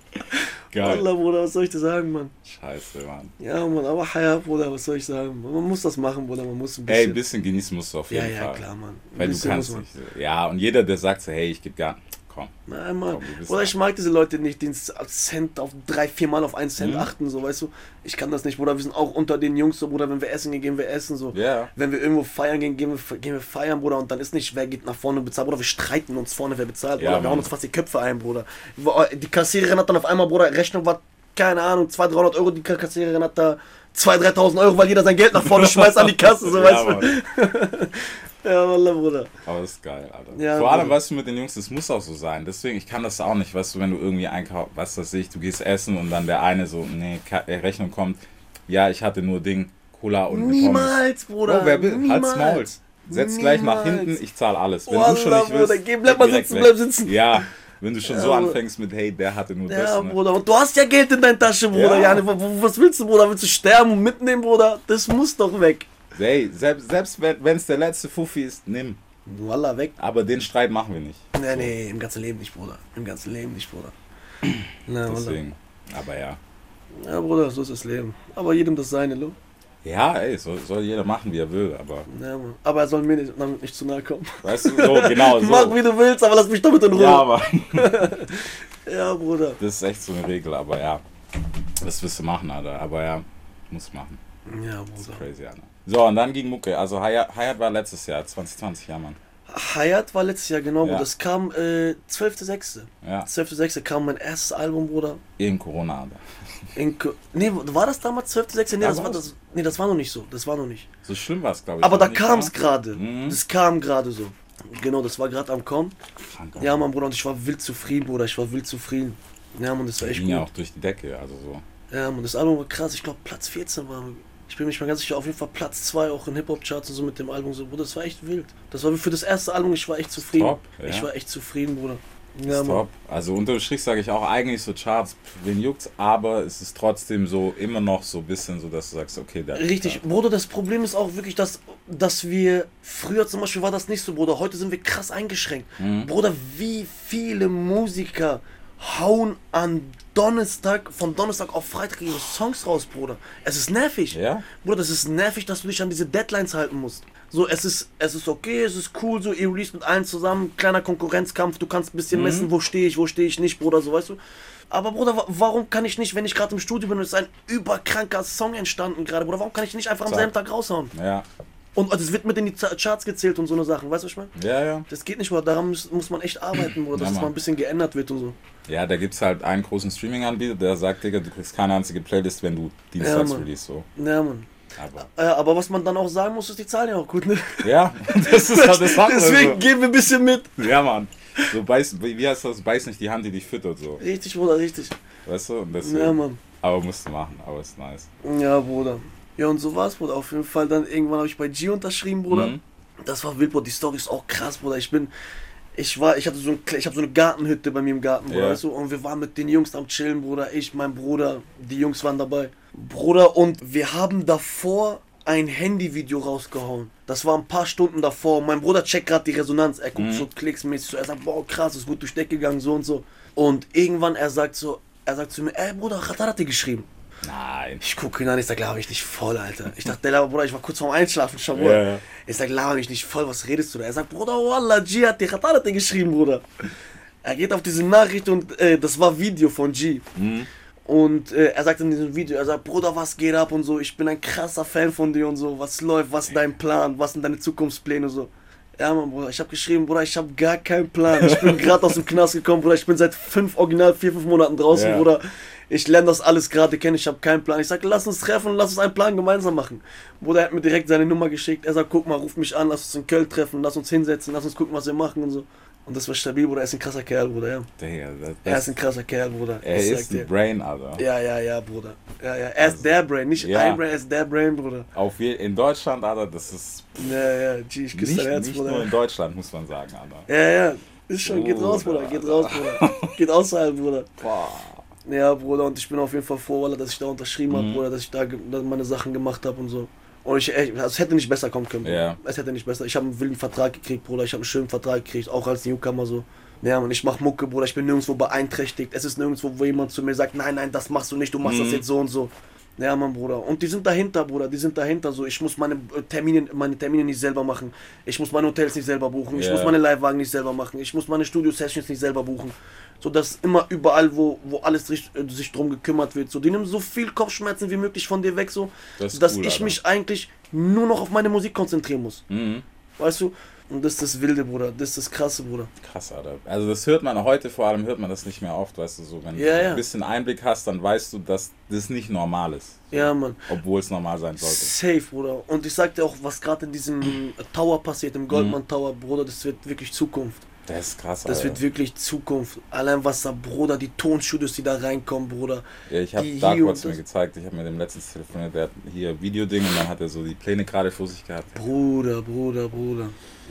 Geil. Allah, Bruder, was soll ich dir sagen, Mann? Scheiße, Mann. Ja, Mann, aber ja, Bruder, was soll ich sagen? Man muss das machen, Bruder, man muss ein Ey, bisschen. ein bisschen genießen musst du auf ja, jeden ja, Fall. klar, Mann. Ein Weil du kannst nicht. so- Ja, und jeder, der sagt so, hey, ich gebe gar komm. Nein, Mann. Komm, Bruder, ich mag diese Leute nicht, die Cent auf drei, vier Mal auf einen Cent Mhm. achten, so, weißt du? Ich kann das nicht, Bruder. Wir sind auch unter den Jungs, so, Bruder. Wenn wir essen gehen, gehen wir essen, so. Ja. Wenn wir irgendwo feiern gehen, gehen wir, gehen wir feiern, Bruder. Und dann ist nicht, wer geht nach vorne und bezahlt, Bruder. Wir streiten uns vorne, wer bezahlt, Ja, Bruder. Wir hauen uns fast die Köpfe ein, Bruder. Die Kassiererin hat dann auf einmal, Bruder, Rechnung war, keine Ahnung, 200, 300 Euro. Die Kassiererin hat da 2.000, 3.000 Euro, weil jeder sein Geld nach vorne schmeißt an die Kasse, so, Ja, weißt du? Ja, Wallah, Bruder. Aber das ist geil, Alter. Ja, Vor allem, weißt du, mit den Jungs, das muss auch so sein. Deswegen, ich kann das auch nicht, weißt du, wenn du irgendwie einkaufst, was weiß ich, du gehst essen und dann der eine so, nee, äh, Rechnung kommt, ja, ich hatte nur Ding, Cola und Pommes. Niemals, Bruder. Bro, wer will, halt's niemals. Maul. Setz gleich nach Niemals. hinten, ich zahle alles. Wenn Wallah, du schon nicht willst, Bruder, geh, bleib mal sitzen, bleib sitzen. Ja, wenn du schon so Ja, anfängst mit, hey, der hatte nur Ja, das, ne? Bruder. Und du hast ja Geld in deiner Tasche, Bruder. Ja. Ja. was willst du, Bruder? Willst du sterben und mitnehmen, Bruder? Das muss doch weg. Hey, selbst, selbst wenn es der letzte Fuffi ist, nimm. Wallah, weg. Aber den Streit machen wir nicht. Nee, nee, im ganzen Leben nicht, Bruder. Im ganzen Leben nicht, Bruder. Na, Wallah. Deswegen. Aber ja. Ja, Bruder, so ist das Leben. Aber jedem das seine, lo. Ja, ey, soll, soll jeder machen, wie er will, aber Ja, Mann. Aber er soll mir nicht, nicht zu nahe kommen. weißt du, so, genau so. Mach wie du willst, aber lass mich damit in Ruhe. Ja, aber ja Bruder. das ist echt so eine Regel, aber ja. Das wirst du machen, Alter. Aber ja, muss machen. Ja, Das ist Bruder. crazy, Alter. So, und dann ging Mucke. Also Hayat, Hayat war letztes Jahr, 2020, ja, Mann. Hayat war letztes Jahr, genau, Ja. Bruder. Das kam äh, 12.06. Ja, 12.06. kam mein erstes Album, Bruder. in Corona, Alter. In, Ko- nee, war das damals 12.06.? Nee, Ja, das war, das, nee, das war noch nicht so. Das war noch nicht. So schlimm war es, glaube ich. Aber da kam es gerade. Mhm. Das kam gerade so. Genau, das war gerade am Kommen. Ja, Mann, Bruder, und ich war wild zufrieden, Bruder. Ich war wild zufrieden. Ja, Mann, das war echt ging ja gut. auch durch die Decke, also so. Ja, Mann, das Album war krass. Ich glaube, Platz 14 war. Ich bin mir nicht mal ganz sicher, auf jeden Fall Platz 2 auch in Hip-Hop-Charts und so mit dem Album. So, Bruder, das war echt wild. Das war für das erste Album, ich war echt zufrieden. Top, ja. Ich war echt zufrieden, Bruder. Ja, top. Also unterm Strich sage ich auch eigentlich so Charts, wen juckt's, aber es ist trotzdem so immer noch so ein bisschen so, dass du sagst, okay, der Richtig, Bruder, das Problem ist auch wirklich, dass, dass wir früher zum Beispiel war das nicht so, Bruder. Heute sind wir krass eingeschränkt. Mhm. Bruder, wie viele Musiker hauen an Donnerstag, von Donnerstag auf Freitag ihre Songs raus, Bruder. Es ist nervig. Ja? Bruder, das ist nervig, dass du dich an diese Deadlines halten musst. So, es ist, es ist okay, es ist cool, so, ihr release mit allen zusammen, kleiner Konkurrenzkampf, du kannst ein bisschen Mhm. messen, wo stehe ich, wo stehe ich nicht, Bruder, so, weißt du. Aber Bruder, wa- warum kann ich nicht, wenn ich gerade im Studio bin und es ist ein überkranker Song entstanden gerade, Bruder, warum kann ich nicht einfach am selben Tag raushauen? Ja. Und es wird mit in die Charts gezählt und so eine Sachen, weißt du, was ich meine? Ja, ja. Das geht nicht, Bruder, daran muss, muss man echt arbeiten, Bruder, dass Ja, es Mann. mal ein bisschen geändert wird und so. Ja, da gibt's halt einen großen Streaming-Anbieter, der sagt, Digga, du kriegst keine einzige Playlist, wenn du dienstags Mann. release, so. Ja, Mann. Aber, Ja, aber was man dann auch sagen muss, ist, die zahlen ja auch gut, ne? ja, das ist halt das andere Deswegen so. geben wir ein bisschen mit. Ja, Mann. So beiß, wie wie heißt das? Beiß nicht die Hand, die dich füttert, so. Richtig, Bruder, richtig. Weißt du? Und deswegen, Ja, Mann. Aber musst du machen, aber ist nice. Ja, Bruder. Ja, und so war's, Bruder. Auf jeden Fall dann irgendwann habe ich bei G unterschrieben, Bruder. Mhm. Das war wild, Bruder. Die Story ist auch krass, Bruder. Ich bin, ich war, ich hatte so, ein, ich habe so eine Gartenhütte bei mir im Garten, Bruder, Ja. weißt du? Und wir waren mit den Jungs am Chillen, Bruder. Ich, mein Bruder, die Jungs waren dabei. Bruder, und wir haben davor ein Handyvideo rausgehauen. Das war ein paar Stunden davor. Mein Bruder checkt gerade die Resonanz. Er guckt so klicksmäßig so. Er sagt, boah, krass, ist gut durch Deck gegangen, so und so. Und irgendwann, er sagt so, er sagt zu mir, ey Bruder, Ratar hat dir geschrieben. Nein. Ich gucke ihn an, ich sag, laber ich nicht voll, Alter. Ich dachte, der Bruder, ich war kurz vorm Einschlafen schon. Ja, ja. Ich sag, laber mich nicht voll, was redest du da? Er sagt, Bruder, Wallah, G hat dir Khatar hat dir geschrieben, Bruder. Er geht auf diese Nachricht und äh, das war Video von G. Mhm. Und äh, er sagt in diesem Video, er sagt, Bruder, was geht ab und so, ich bin ein krasser Fan von dir und so, was läuft, was ist dein Plan, was sind deine Zukunftspläne und so. Ja, Mann, Bruder, ich habe geschrieben, Bruder, ich habe gar keinen Plan. Ich bin gerade aus dem Knast gekommen, Bruder, ich bin seit fünf, original vier, fünf Monaten draußen, Ja. Bruder. Ich lerne das alles gerade kennen, ich habe keinen Plan. Ich sag, lass uns treffen und lass uns einen Plan gemeinsam machen. Bruder, er hat mir direkt seine Nummer geschickt. Er sagt, guck mal, ruf mich an, lass uns in Köln treffen, lass uns hinsetzen, lass uns gucken, was wir machen und so. Und das war stabil, Bruder. Er ist ein krasser Kerl, Bruder, ja. Digga, das, Er ist ein krasser Kerl, Bruder. er ist dir. ein Brain, Alter. Ja, ja, ja, Bruder. Ja, ja. Er ist der Brain, nicht Ja. ein Brain, er ist der Brain, Bruder. Auf je, in Deutschland, Alter, das ist Ja, ja, G, ich küsse nicht, dein Herz, nicht Bruder. nur in Deutschland, muss man sagen, Alter. Ja, ja. Ist schon, geht raus, Bruder, Bruder, geht raus, Bruder. Geht außerhalb, Bruder. Boah. Ja, Bruder, und ich bin auf jeden Fall froh, dass ich da unterschrieben Mhm. habe, Bruder, dass ich da meine Sachen gemacht habe und so. Und ich, also es hätte nicht besser kommen können. Ja. Es hätte nicht besser. Ich habe einen wilden Vertrag gekriegt, Bruder. Ich habe einen schönen Vertrag gekriegt, auch als Newcomer so. Ja, und ich mach Mucke, Bruder. Ich bin nirgendwo beeinträchtigt. Es ist nirgendwo, wo jemand zu mir sagt, nein, nein, das machst du nicht, du machst das Mhm. jetzt so und so. Ja, Mann, Bruder. Und die sind dahinter, Bruder. Die sind dahinter. So, ich muss meine äh, Termine, meine Termine nicht selber machen. Ich muss meine Hotels nicht selber buchen. Ich Ja. muss meine Livewagen nicht selber machen. Ich muss meine Studio-Sessions nicht selber buchen. So, dass immer überall, wo, wo alles sich, äh, sich drum gekümmert wird. So, die nehmen so viel Kopfschmerzen wie möglich von dir weg, so, Das dass cool, ich Alter. mich eigentlich nur noch auf meine Musik konzentrieren muss. Mhm. Weißt du? Und das ist das Wilde, Bruder. Das ist das Krasse, Bruder. Krass, Alter. Also das hört man heute vor allem, hört man das nicht mehr oft, weißt du, so wenn Ja, du ja. ein bisschen Einblick hast, dann weißt du, dass das nicht normal ist. Ja, Mann. Obwohl es normal sein sollte. Safe, Bruder. Und ich sag dir auch, was gerade in diesem Tower passiert, im Goldman Tower, Bruder, das wird wirklich Zukunft. Das ist krass, Das Alter. wird wirklich Zukunft. Allein was da, Bruder, die Tonstudios, die da reinkommen, Bruder. ja, ich habe Dark Watch mir gezeigt, ich habe mit dem letztens telefoniert, der hat hier Videoding und dann hat er so die Pläne gerade vor sich gehabt. Bruder, Bruder, Bruder.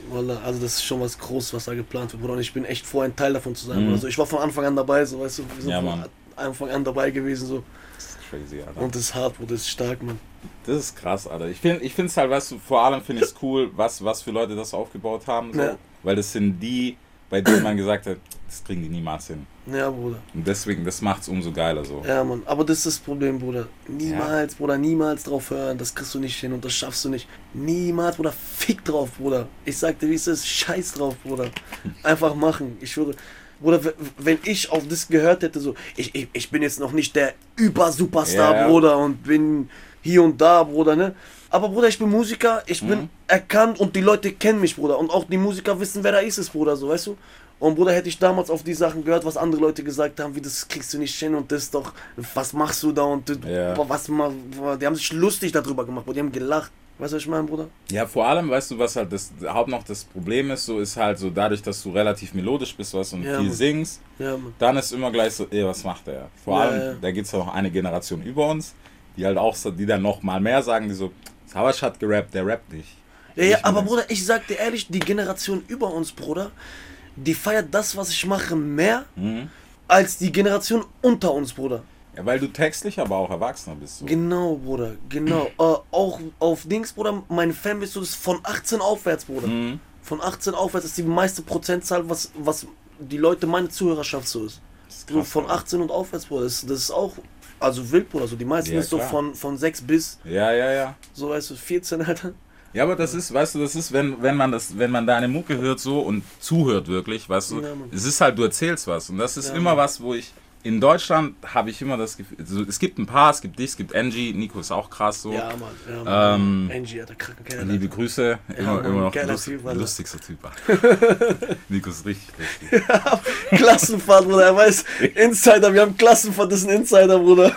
Wallah, also das ist schon was Großes, was da geplant wird, Bruder. Und ich bin echt froh, ein Teil davon zu sein, Mhm. Bruder. Also ich war von Anfang an dabei, so, weißt du. Wir sind Ja, von. Anfang an dabei gewesen, so. Das ist crazy, Alter. Und das ist hart, Bruder, das ist stark, Mann. Das ist krass, Alter. Ich finde ich es halt, weißt du, vor allem finde ich es cool, was, was für Leute das aufgebaut haben. So. Ja. Weil das sind die, bei denen man gesagt hat, das kriegen die niemals hin. Ja, Bruder. Und deswegen, das macht es umso geiler so. Ja, Mann, aber das ist das Problem, Bruder. Niemals, Bruder, niemals drauf hören. Das kriegst du nicht hin und das schaffst du nicht. Niemals, Bruder, fick drauf, Bruder. Ich sag dir, wie es ist, scheiß drauf, Bruder. Einfach machen, ich schwöre. Bruder, wenn ich auf das gehört hätte, so, ich, ich, ich bin jetzt noch nicht der Über-Superstar, Ja. Bruder, und bin hier und da, Bruder, ne? Aber Bruder, ich bin Musiker, ich bin erkannt und die Leute kennen mich, Bruder. Und auch die Musiker wissen, wer da ist, es, Bruder, so, weißt du? Und Bruder, hätte ich damals auf die Sachen gehört, was andere Leute gesagt haben, wie das kriegst du nicht hin und das doch, was machst du da und du, Ja. was die haben sich lustig darüber gemacht, Bruder, die haben gelacht. Weißt du, was ich meine, Bruder? Ja, vor allem, weißt du, was halt das Haupt noch das Problem ist, so ist halt so dadurch, dass du relativ melodisch bist, du, und Ja, viel Mann. singst, Ja, dann ist immer gleich so, ey, was macht der? Vor allem, da gibt es ja noch eine Generation über uns, die halt auch so, die dann noch mal mehr sagen, die so, Savasch hat gerappt, der rappt nicht. Ja, ja, aber. Bruder, ich sag dir ehrlich, die Generation über uns, Bruder, die feiert das, was ich mache, mehr Mhm. als die Generation unter uns, Bruder. Ja, weil du textlich aber auch erwachsener bist. So. Genau, Bruder, genau. äh, auch auf Dings, Bruder, meine Fanbase ist von 18 aufwärts, Bruder. Mhm. Von 18 aufwärts ist die meiste Prozentzahl, was, was die Leute, meine Zuhörerschaft so ist. So von 18 und aufwärts, Bruder. Das, das ist auch, also wild, Bruder. So die meisten Ja, ist so klar. von, von 6 bis, Ja, ja, ja. so weißt du, 14, Alter. Ja, aber das ist, weißt du, das ist, wenn, wenn man das, wenn man deine Mucke hört so und zuhört wirklich, weißt du, Ja, es ist halt, du erzählst was. Und das ist Ja, immer Mann. was, wo ich. In Deutschland habe ich immer das Gefühl, also es gibt ein paar, es gibt dich, es gibt Angie, Nico ist auch krass so. Ja, Mann. Ja, Mann. Ähm, Angie, Alter, kranker Kerl. Liebe Alter. Grüße, immer, Mann, immer noch lust, Typ, Alter. lustigster Typ. Nico ist richtig lustig. Klassenfahrt, Bruder. Er weiß, Insider, wir haben Klassenfahrt, das ist ein Insider, Bruder.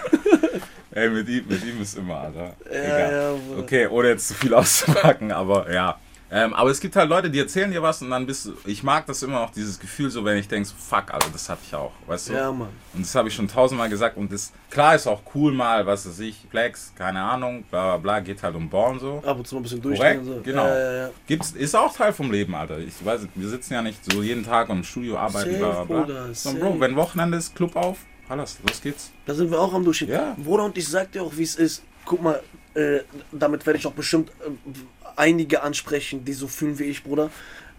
Ey, mit ihm, mit ihm ist immer, Alter. Ja, Egal. ja, Bruder. okay, ohne jetzt zu viel auszupacken, aber ja. Ähm, aber es gibt halt Leute, die erzählen dir was und dann bist du. Ich mag das immer noch, dieses Gefühl, so wenn ich denke, so, fuck, Alter, das hatte ich auch. Weißt du? Ja, Mann. Und das habe ich schon tausendmal gesagt und das, klar ist auch cool mal, was weiß ich, Flex, keine Ahnung, bla bla bla, geht halt um Born so. Ab und zu mal ein bisschen durchdrehen. So. genau. Ja, ja, ja. Gibt's, ist auch Teil vom Leben, Alter. Ich weiß, nicht, wir sitzen ja nicht so jeden Tag im Studio arbeiten, Safe, bla bla bla. So. Bro, wenn Wochenende ist, Club auf, alles, los geht's. Da sind wir auch am Durchgehen. Ja. Bruder, und ich sag dir auch, wie es ist. Guck mal, äh, damit werde ich auch bestimmt äh, einige ansprechen, die so fühlen wie ich, Bruder.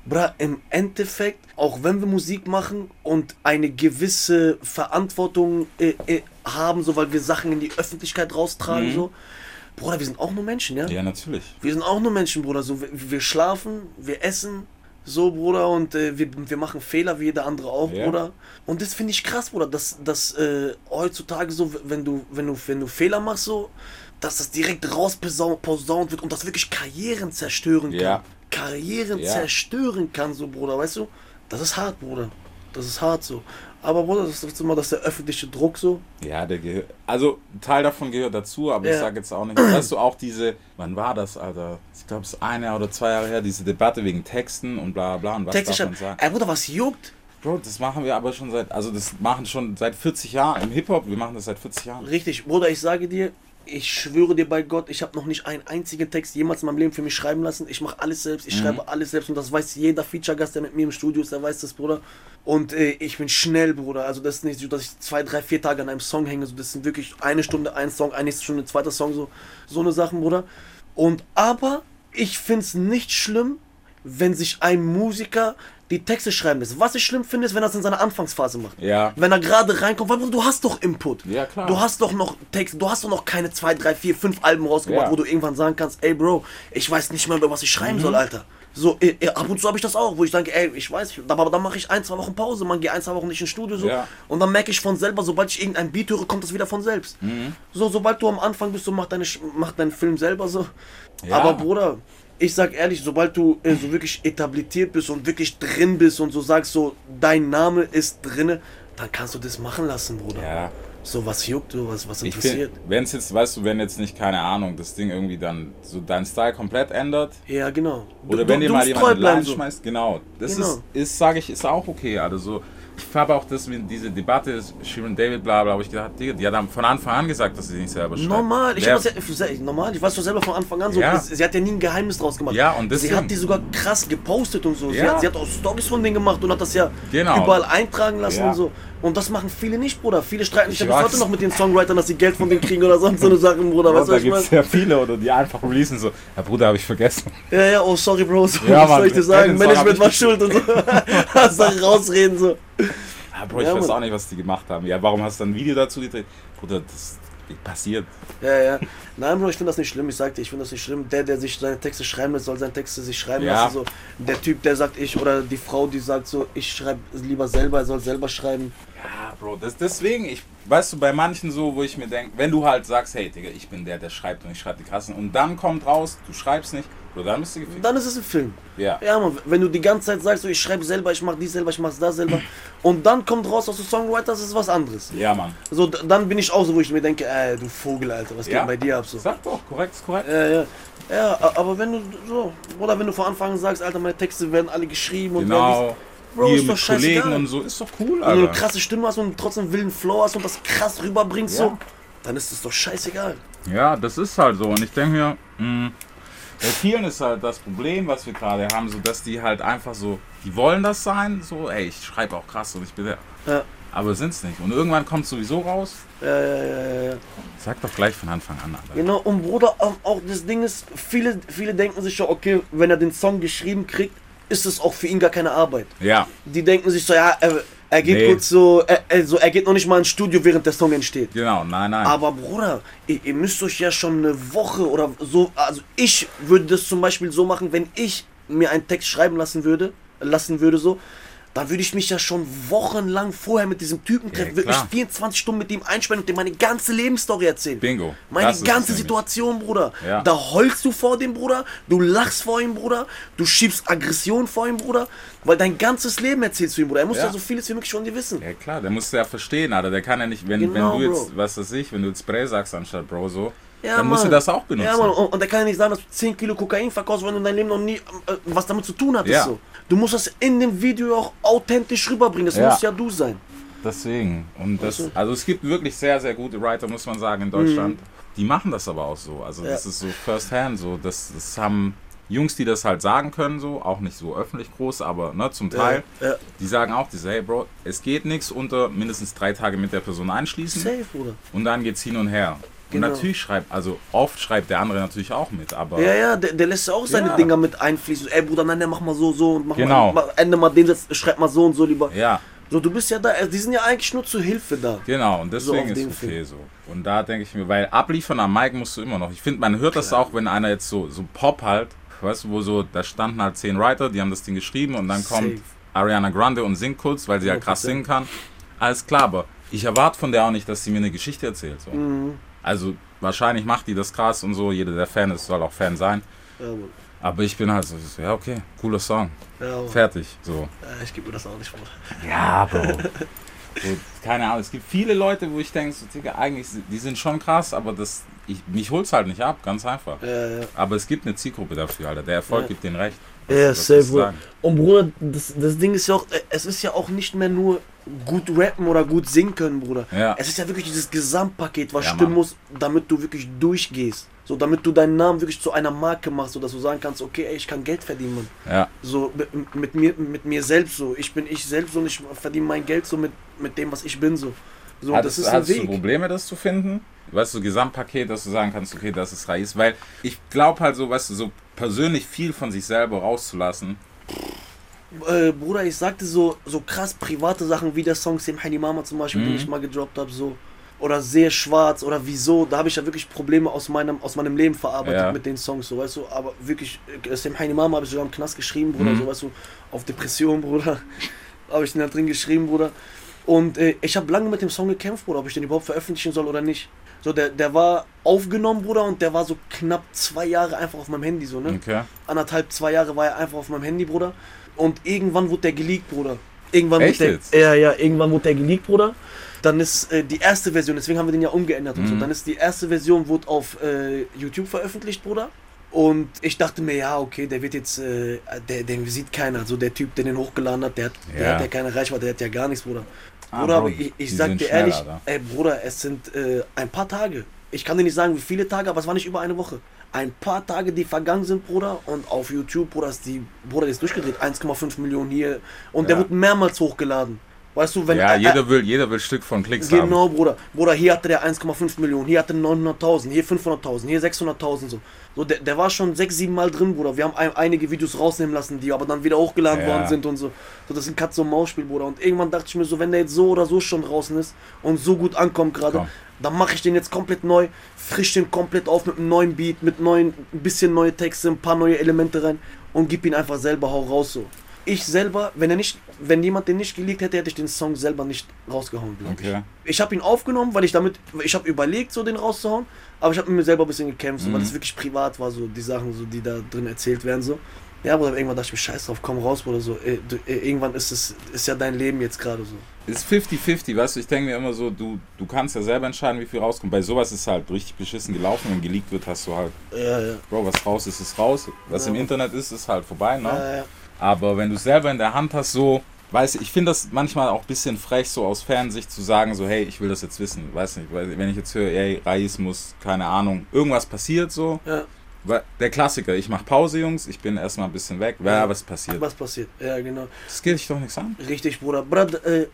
Bruder, im Endeffekt, auch wenn wir Musik machen und eine gewisse Verantwortung äh, äh, haben, so weil wir Sachen in die Öffentlichkeit raustragen, so. Bruder, wir sind auch nur Menschen, ja? Ja, natürlich. Wir sind auch nur Menschen, Bruder. So, wir, wir schlafen, wir essen, so, Bruder, und äh, wir, wir machen Fehler wie jeder andere auch, Ja. Bruder. Und das finde ich krass, Bruder, dass, dass äh, heutzutage so, wenn du, wenn du, wenn du Fehler machst, so, dass das direkt rausposaunt wird und das wirklich Karrieren zerstören kann. Ja. Karrieren Ja. zerstören kann, so, Bruder, weißt du? Das ist hart, Bruder. Das ist hart so. Aber, Bruder, das ist immer das der öffentliche Druck so. Ja, der gehört. Also, ein Teil davon gehört dazu, aber ich Ja. sag jetzt auch nicht. Weißt du, auch diese. Wann war das, Alter? Ich glaube, es ist ein Jahr oder zwei Jahre her, diese Debatte wegen Texten und bla bla und was Texte darf man sagen. Ey, Bruder, was juckt? Bro, das machen wir aber schon seit. Also, das machen schon seit 40 Jahren im Hip-Hop. Wir machen das seit 40 Jahren. Richtig, Bruder, ich sage dir, ich schwöre dir bei Gott, ich habe noch nicht einen einzigen Text jemals in meinem Leben für mich schreiben lassen. Ich mache alles selbst, ich schreibe alles selbst und das weiß jeder Feature-Gast, der mit mir im Studio ist, der weiß das, Bruder. Und äh, ich bin schnell, Bruder. Also das ist nicht so, dass ich zwei, drei, vier Tage an einem Song hänge. So, das sind wirklich eine Stunde ein Song, eine Stunde zweiter Song, so, so eine Sachen, Bruder. Und aber ich finde es nicht schlimm, wenn sich ein Musiker die Texte schreiben lässt. Was ich schlimm finde, ist, wenn er es in seiner Anfangsphase macht. Ja. Wenn er gerade reinkommt, weil du hast doch Input. Ja, klar. Du hast doch noch Text, du hast doch noch keine zwei, drei, vier, fünf Alben rausgebracht, Ja. wo du irgendwann sagen kannst, ey Bro, ich weiß nicht mehr, über was ich Mhm. schreiben soll, Alter. So, ab und zu habe ich das auch, wo ich denke, ey, ich weiß, aber dann mache ich ein, zwei Wochen Pause, man geht ein, zwei Wochen nicht ins Studio so. Ja. Und dann merke ich von selber, sobald ich irgendein Beat höre, kommt das wieder von selbst. Mhm. So, sobald du am Anfang bist, so mach, deine, mach deinen Film selber so. Ja. Aber Bruder, ich sag ehrlich, sobald du äh, so wirklich etabliert bist und wirklich drin bist und so sagst, so dein Name ist drinne, dann kannst du das machen lassen, Bruder. Ja. So, was juckt du, was, was interessiert? wenn es jetzt, weißt du, wenn jetzt nicht, keine Ahnung, das Ding irgendwie dann so dein Style komplett ändert, ja, genau. Oder Du- wenn du- dir mal jemand so. schmeißt, genau. Das Genau. ist, ist sage ich, ist auch okay. Also so, ich habe auch das, diese Debatte, Shirin David, bla bla, habe ich gedacht, Digga, die hat von Anfang an gesagt, dass sie nicht selber schreibt. Normal, ich ja, normal, ich weiß doch selber von Anfang an so, Ja. sie hat ja nie ein Geheimnis draus gemacht. Ja, und sie deswegen- hat die sogar krass gepostet und so. Sie, Ja. hat, sie hat auch Stories von denen gemacht und hat das ja Genau. überall eintragen lassen Ja. und so. Und das machen viele nicht, Bruder. Viele streiten sich Ich ja bis heute noch mit den Songwritern, dass sie Geld von denen kriegen oder sonst so eine Sachen, Bruder. Weißt du, da gibt es ja viele, oder die einfach releasen so, ja Bruder, habe ich vergessen. Ja, ja, oh sorry, Bro. So, Ja, was Mann, soll ich dir sagen? Management ich war schuld und so. Hast Sachen rausreden so. Ja, Bro, ich Ja, weiß auch nicht, was die gemacht haben. Ja, warum hast du ein Video dazu gedreht? Bruder, das passiert. Ja, ja. Nein, Bro, ich finde das nicht schlimm. Ich sag dir, ich finde das nicht schlimm. Der, der sich seine Texte schreiben lässt, soll seine Texte sich schreiben Ja. lassen. So. Der Typ, der sagt ich, oder die Frau, die sagt so, ich schreibe lieber selber, er soll selber schreiben. Ja, Bro, das, deswegen, ich, weißt du, bei manchen so, wo ich mir denke, wenn du halt sagst, hey, Digga, ich bin der, der schreibt und ich schreibe die krassen, und dann kommt raus, du schreibst nicht, dann bist du gefickt. Dann ist es ein Film. Ja. Ja, man, wenn du die ganze Zeit sagst, so, ich schreibe selber, ich mach dies selber, ich mach's das selber, und dann kommt raus, dass du Songwriter, das ist was anderes. Ja, Mann. So, dann bin ich auch so, wo ich mir denke, ey, du Vogel, Alter, was geht Ja. denn bei dir ab so? Sag doch, korrekt, ist korrekt. Ja, ja. Ja, aber wenn du so, oder wenn du von Anfang an sagst, Alter, meine Texte werden alle geschrieben und Genau. Bro, Hier ist doch Kollegen und so, ist doch cool, Wenn du eine Alter. krasse Stimme hast und trotzdem wilden Flow hast und das krass rüberbringst, Ja. so, dann ist es doch scheißegal. Ja, das ist halt so. Und ich denke mir, mh, bei vielen ist halt das Problem, was wir gerade haben, so dass die halt einfach so, die wollen das sein, so, ey, ich schreibe auch krass und ich bin der. Ja, Aber sind's nicht. Und irgendwann kommt sowieso raus. ja, ja, ja, ja. Sag doch gleich von Anfang an, Alter. Genau, und Bruder, auch das Ding ist, viele, viele denken sich ja, okay, wenn er den Song geschrieben kriegt, ist es auch für ihn gar keine Arbeit. Ja, Die denken sich so, ja, er, Er geht Nee. kurz so, er, also er geht noch nicht mal ins Studio, während der Song entsteht. Genau, nein, nein. Aber Bruder, ihr, ihr müsst euch ja schon eine Woche oder so, also ich würde das zum Beispiel so machen, wenn ich mir einen Text schreiben lassen würde, lassen würde so, dann würde ich mich ja schon wochenlang vorher mit diesem Typen treffen, würde mich klar. 24 Stunden mit ihm einsperren und dem meine ganze Lebensstory erzählen. Bingo. Meine Das ganze. Situation, Bruder. Ja. Da heulst du vor dem Bruder, du lachst vor ihm, Bruder, du schiebst Aggression vor ihm, Bruder, weil dein ganzes Leben erzählst du ihm, Bruder. Er muss ja, Ja. so vieles wie möglich von dir wissen. Ja klar, der muss ja verstehen, Alter. Der kann ja nicht, wenn, Genau, wenn du jetzt, Bro. was weiß ich, wenn du jetzt Spray sagst anstatt Bro so, Ja, dann musst du das auch benutzen. Ja, Mann, und, und der kann ja nicht sagen, dass du 10 Kilo Kokain verkaufst, wenn du in deinem Leben noch nie äh, was damit zu tun hattest. Ja. So. Du musst das in dem Video auch authentisch rüberbringen. Das Ja. muss ja du sein. Deswegen. Und das, Also- also es gibt wirklich sehr, sehr gute Writer, muss man sagen, in Deutschland. Die machen das aber auch so. Also Mhm. Ja. das ist so first hand so. Das, das haben Jungs, die das halt sagen können, so, auch nicht so öffentlich groß, aber ne, zum Teil, ja. die sagen auch, die sagen, hey Bro, es geht nichts unter mindestens drei Tage mit der Person einschließen Safe, Bruder. und dann geht's hin und her. Genau. Natürlich schreibt, also oft schreibt der andere natürlich auch mit, aber Ja, ja, der, der lässt ja auch seine Ja. Dinger mit einfließen. Ey, Bruder, nein, der mach mal so, so und mach Genau. mal, ende mal den Satz, schreib mal so und so lieber. ja, So, du bist ja da, also die sind ja eigentlich nur zur Hilfe da. Genau, und So deswegen dem ist okay Film. so. Und da denke ich mir, weil abliefern am Mic musst du immer noch. Ich finde, man hört das auch, wenn einer jetzt so, so Pop halt, weißt du, wo so, da standen halt zehn Writer, die haben das Ding geschrieben und dann kommt Safe. Ariana Grande und singt kurz, weil sie ja krass 100%. singen kann. Alles klar, aber ich erwarte von der auch nicht, dass sie mir eine Geschichte erzählt. So. Mhm. Also wahrscheinlich macht die das krass und so, jeder, der Fan ist, soll auch Fan sein. Ja. Aber ich bin halt so, ja okay, cooler Song, Ja, fertig, so. Ja, ich gebe mir das auch nicht, Bruder. Ja, Bro. So, keine Ahnung, es gibt viele Leute, wo ich denke, so, Digga, eigentlich, die sind schon krass, aber das, ich, mich holt's halt nicht ab, ganz einfach. Ja. Aber es gibt eine Zielgruppe dafür, Alter. Der Erfolg gibt denen recht. Ja, safe, sagen? Und Bruder, das, das Ding ist ja auch, äh, es ist ja auch nicht mehr nur gut rappen oder gut singen können, Bruder. Ja. Es ist ja wirklich dieses Gesamtpaket, was Ja, stimmen Mann. muss, damit du wirklich durchgehst. So, damit du deinen Namen wirklich zu einer Marke machst, so dass du sagen kannst, okay, ey, ich kann Geld verdienen, Mann. Ja, So mit, mit mir, mit mir selbst so. Ich bin ich selbst und ich verdiene mein Geld so mit, mit dem, was ich bin so. So, hattest, das ist hattest du. Probleme, das zu finden? Weißt du, Gesamtpaket, dass du sagen kannst, okay, das ist Reis. Weil ich glaube halt so, weißt du, so persönlich viel von sich selber rauszulassen. Äh, Bruder, ich sagte so, so krass private Sachen wie der Song Hani Mama zum Beispiel, den Mhm. ich mal gedroppt habe, so. Oder sehr schwarz oder wieso, da habe ich ja wirklich Probleme aus meinem, aus meinem Leben verarbeitet Ja. mit den Songs, so weißt du, aber wirklich, äh, Hani Mama habe ich sogar im Knast geschrieben, Bruder, Mhm. so weißt du, auf Depression, Bruder, habe ich den da drin geschrieben, Bruder. Und äh, ich habe lange mit dem Song gekämpft, Bruder, ob ich den überhaupt veröffentlichen soll oder nicht. So, der, der war aufgenommen, Bruder, und der war so knapp zwei Jahre einfach auf meinem Handy, so, ne? Okay. anderthalb, zwei Jahre war er einfach auf meinem Handy, Bruder. Und irgendwann wurde der geleakt, Bruder. Irgendwann Echt wurde jetzt? der, ja, ja, irgendwann wurde der geleakt, Bruder. Dann ist äh, die erste Version, deswegen haben wir den ja umgeändert und so. Mhm. Dann ist die erste Version wurde auf äh, YouTube veröffentlicht, Bruder. Und ich dachte mir, ja, okay, der wird jetzt, äh, der, den sieht keiner. Also der Typ, der den hochgeladen hat, der hat, der Ja. hat ja keine Reichweite, der hat ja gar nichts, Bruder. Ah, Bruder, aber ich, ich sag dir ehrlich, ey Bruder, es sind äh, ein paar Tage. Ich kann dir nicht sagen, wie viele Tage, aber es war nicht über eine Woche. Ein paar Tage, die vergangen sind, Bruder, und auf YouTube, Bruder, ist die, Bruder, der ist durchgedreht, 1,5 Millionen hier. Und der Ja. wird mehrmals hochgeladen. Weißt du, wenn Ja, äh, jeder will, jeder will Stück von Klicks haben. Genau, Bruder. Bruder, hier hatte der 1,5 Millionen, hier hatte 900.000, hier 500.000, hier 600.000 so. So, der, der war schon sechs, sieben Mal drin, Bruder. Wir haben ein, einige Videos rausnehmen lassen, die aber dann wieder hochgeladen Ja. worden sind und so. So, das ist ein Katze- und Maus-Spiel, Bruder. Und irgendwann dachte ich mir so, wenn der jetzt so oder so schon draußen ist und so gut ankommt gerade, dann mache ich den jetzt komplett neu, frisch den komplett auf mit einem neuen Beat, mit neuen, ein bisschen neue Texte, ein paar neue Elemente rein und gib ihn einfach selber hau raus so. Ich selber, wenn er nicht, wenn jemand den nicht geleakt hätte, hätte ich den Song selber nicht rausgehauen, glaube ich. Okay. Ich habe ihn aufgenommen, weil ich damit, ich habe überlegt, so den rauszuhauen, aber ich habe mit mir selber ein bisschen gekämpft, so, weil Mhm. es wirklich privat war, so die Sachen, so die da drin erzählt werden, so. Ja, aber irgendwann dachte ich mir, scheiß drauf, komm raus, Bruder, so. Ey, du, ey, irgendwann ist es, ist ja dein Leben jetzt gerade so. ist 50-50, weißt du, ich denke mir immer so, du, du kannst ja selber entscheiden, wie viel rauskommt. Bei sowas ist halt richtig beschissen gelaufen, wenn geleakt wird, hast du halt, Ja, ja. Bro, was raus ist, ist raus. Was Ja. im Internet ist, ist halt vorbei, ne? Ja, ja. Aber wenn du es selber in der Hand hast, so, weiß ich, ich finde das manchmal auch ein bisschen frech, so aus Fernsicht zu sagen, so, hey, ich will das jetzt wissen. Weiß nicht, weil wenn ich jetzt höre, ey, Reis muss, keine Ahnung, irgendwas passiert so. ja. Der Klassiker, ich mach Pause, Jungs, ich bin erstmal ein bisschen weg, ja, was passiert. Was passiert? Ja, genau. Das geht dich doch nichts an. Richtig, Bruder. Bruder, äh,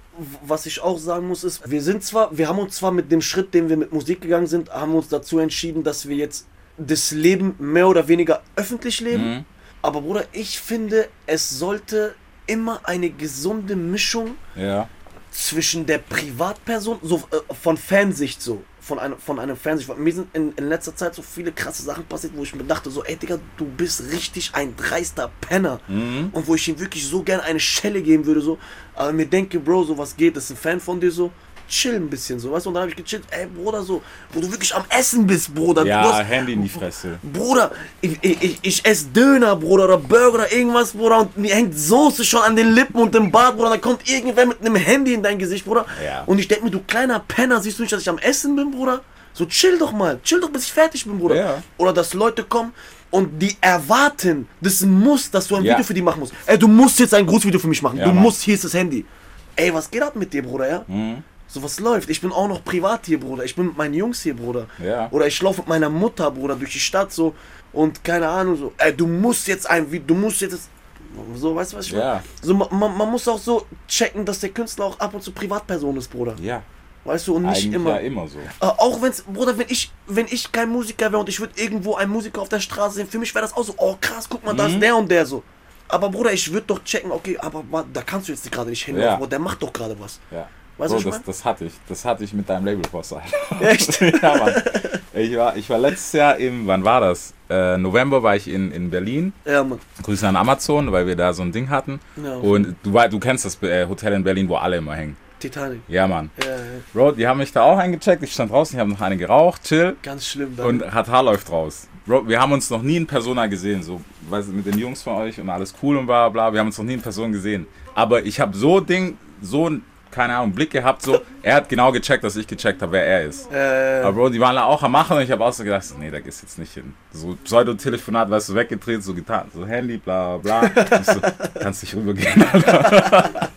was ich auch sagen muss, ist, wir sind zwar, wir haben uns zwar mit dem Schritt, den wir mit Musik gegangen sind, haben uns dazu entschieden, dass wir jetzt das Leben mehr oder weniger öffentlich leben. Mhm. Aber Bruder, ich finde, es sollte immer eine gesunde Mischung Ja, zwischen der Privatperson, so äh, von Fansicht so, von einem, von einem Fansicht. Weil Mir sind in, in letzter Zeit so viele krasse Sachen passiert, wo ich mir dachte, so, ey Digga, du bist richtig ein dreister Penner. Und wo ich ihm wirklich so gerne eine Schelle geben würde, so. Aber mir denke, Bro, so was geht, das ist ein Fan von dir, so. Chill ein bisschen, so, weißt du? Und dann habe ich gechillt, ey, Bruder, so, wo du wirklich am Essen bist, Bruder. Du Ja, hast- Handy in die Fresse. Bruder, ich, ich, ich, ich esse Döner, Bruder, oder Burger oder irgendwas, Bruder, und mir hängt Soße schon an den Lippen und im Bart, Bruder, dann kommt irgendwer mit einem Handy in dein Gesicht, Bruder. Ja. Und ich denke mir, du kleiner Penner, siehst du nicht, dass ich am Essen bin, Bruder? So chill doch mal, chill doch, bis ich fertig bin, Bruder. Ja. Oder dass Leute kommen und die erwarten, das muss, dass du ein Ja. Video für die machen musst. Ey, du musst jetzt ein Grußvideo für mich machen. Ja, du Mann. musst, hier ist das Handy. Ey, was geht ab mit dir, Bruder, ja? Mhm. So was läuft. Ich bin auch noch privat hier, Bruder. Ich bin mit meinen Jungs hier, Bruder. Ja. Oder ich laufe mit meiner Mutter, Bruder, durch die Stadt so und keine Ahnung so. Ey, du musst jetzt ein, wie du musst jetzt so, weißt du was ich meine? Ja. So man, man, muss auch so checken, dass der Künstler auch ab und zu Privatperson ist, Bruder. Ja, Weißt du und nicht eigentlich immer. ja immer so. Äh, auch wenn's, Bruder, wenn ich, wenn ich kein Musiker wäre und ich würde irgendwo einen Musiker auf der Straße sehen, für mich wäre das auch so, oh krass, guck mal, da Mhm. ist der und der so. Aber Bruder, ich würde doch checken, okay, aber da kannst du jetzt gerade nicht hin, Ja. Bruder, der macht doch gerade was. Ja. Weißt Bro, du, das, das hatte ich. Das hatte ich mit deinem Labelboss. Echt? ja, Mann. Ich war, ich war letztes Jahr im, wann war das? Äh, November war ich in, in Berlin. Ja, Mann. Grüße an Amazon, weil wir da so ein Ding hatten. Ja. Und du, du kennst das äh, Hotel in Berlin, wo alle immer hängen. Titanic. Ja, Mann. Ja, ja, Bro, die haben mich da auch eingecheckt. Ich stand draußen, ich habe noch eine geraucht, chill. ganz schlimm. Da. Und Hatar läuft raus. Bro, wir haben uns noch nie in Persona gesehen, so weißt, du, mit den Jungs von euch und alles cool und bla bla. Wir haben uns noch nie in Person gesehen. Aber ich habe so Ding, so ein, keine Ahnung, Blick gehabt, so, er hat genau gecheckt, dass ich gecheckt habe, wer er ist. äh, Aber Bro, die waren da auch am Machen und ich habe auch so gedacht, so, nee, da gehst du jetzt nicht hin. So Pseudo-Telefonat, weißt du, weggedreht, so getan, so Handy, bla bla. So, kannst nicht rübergehen, Alter.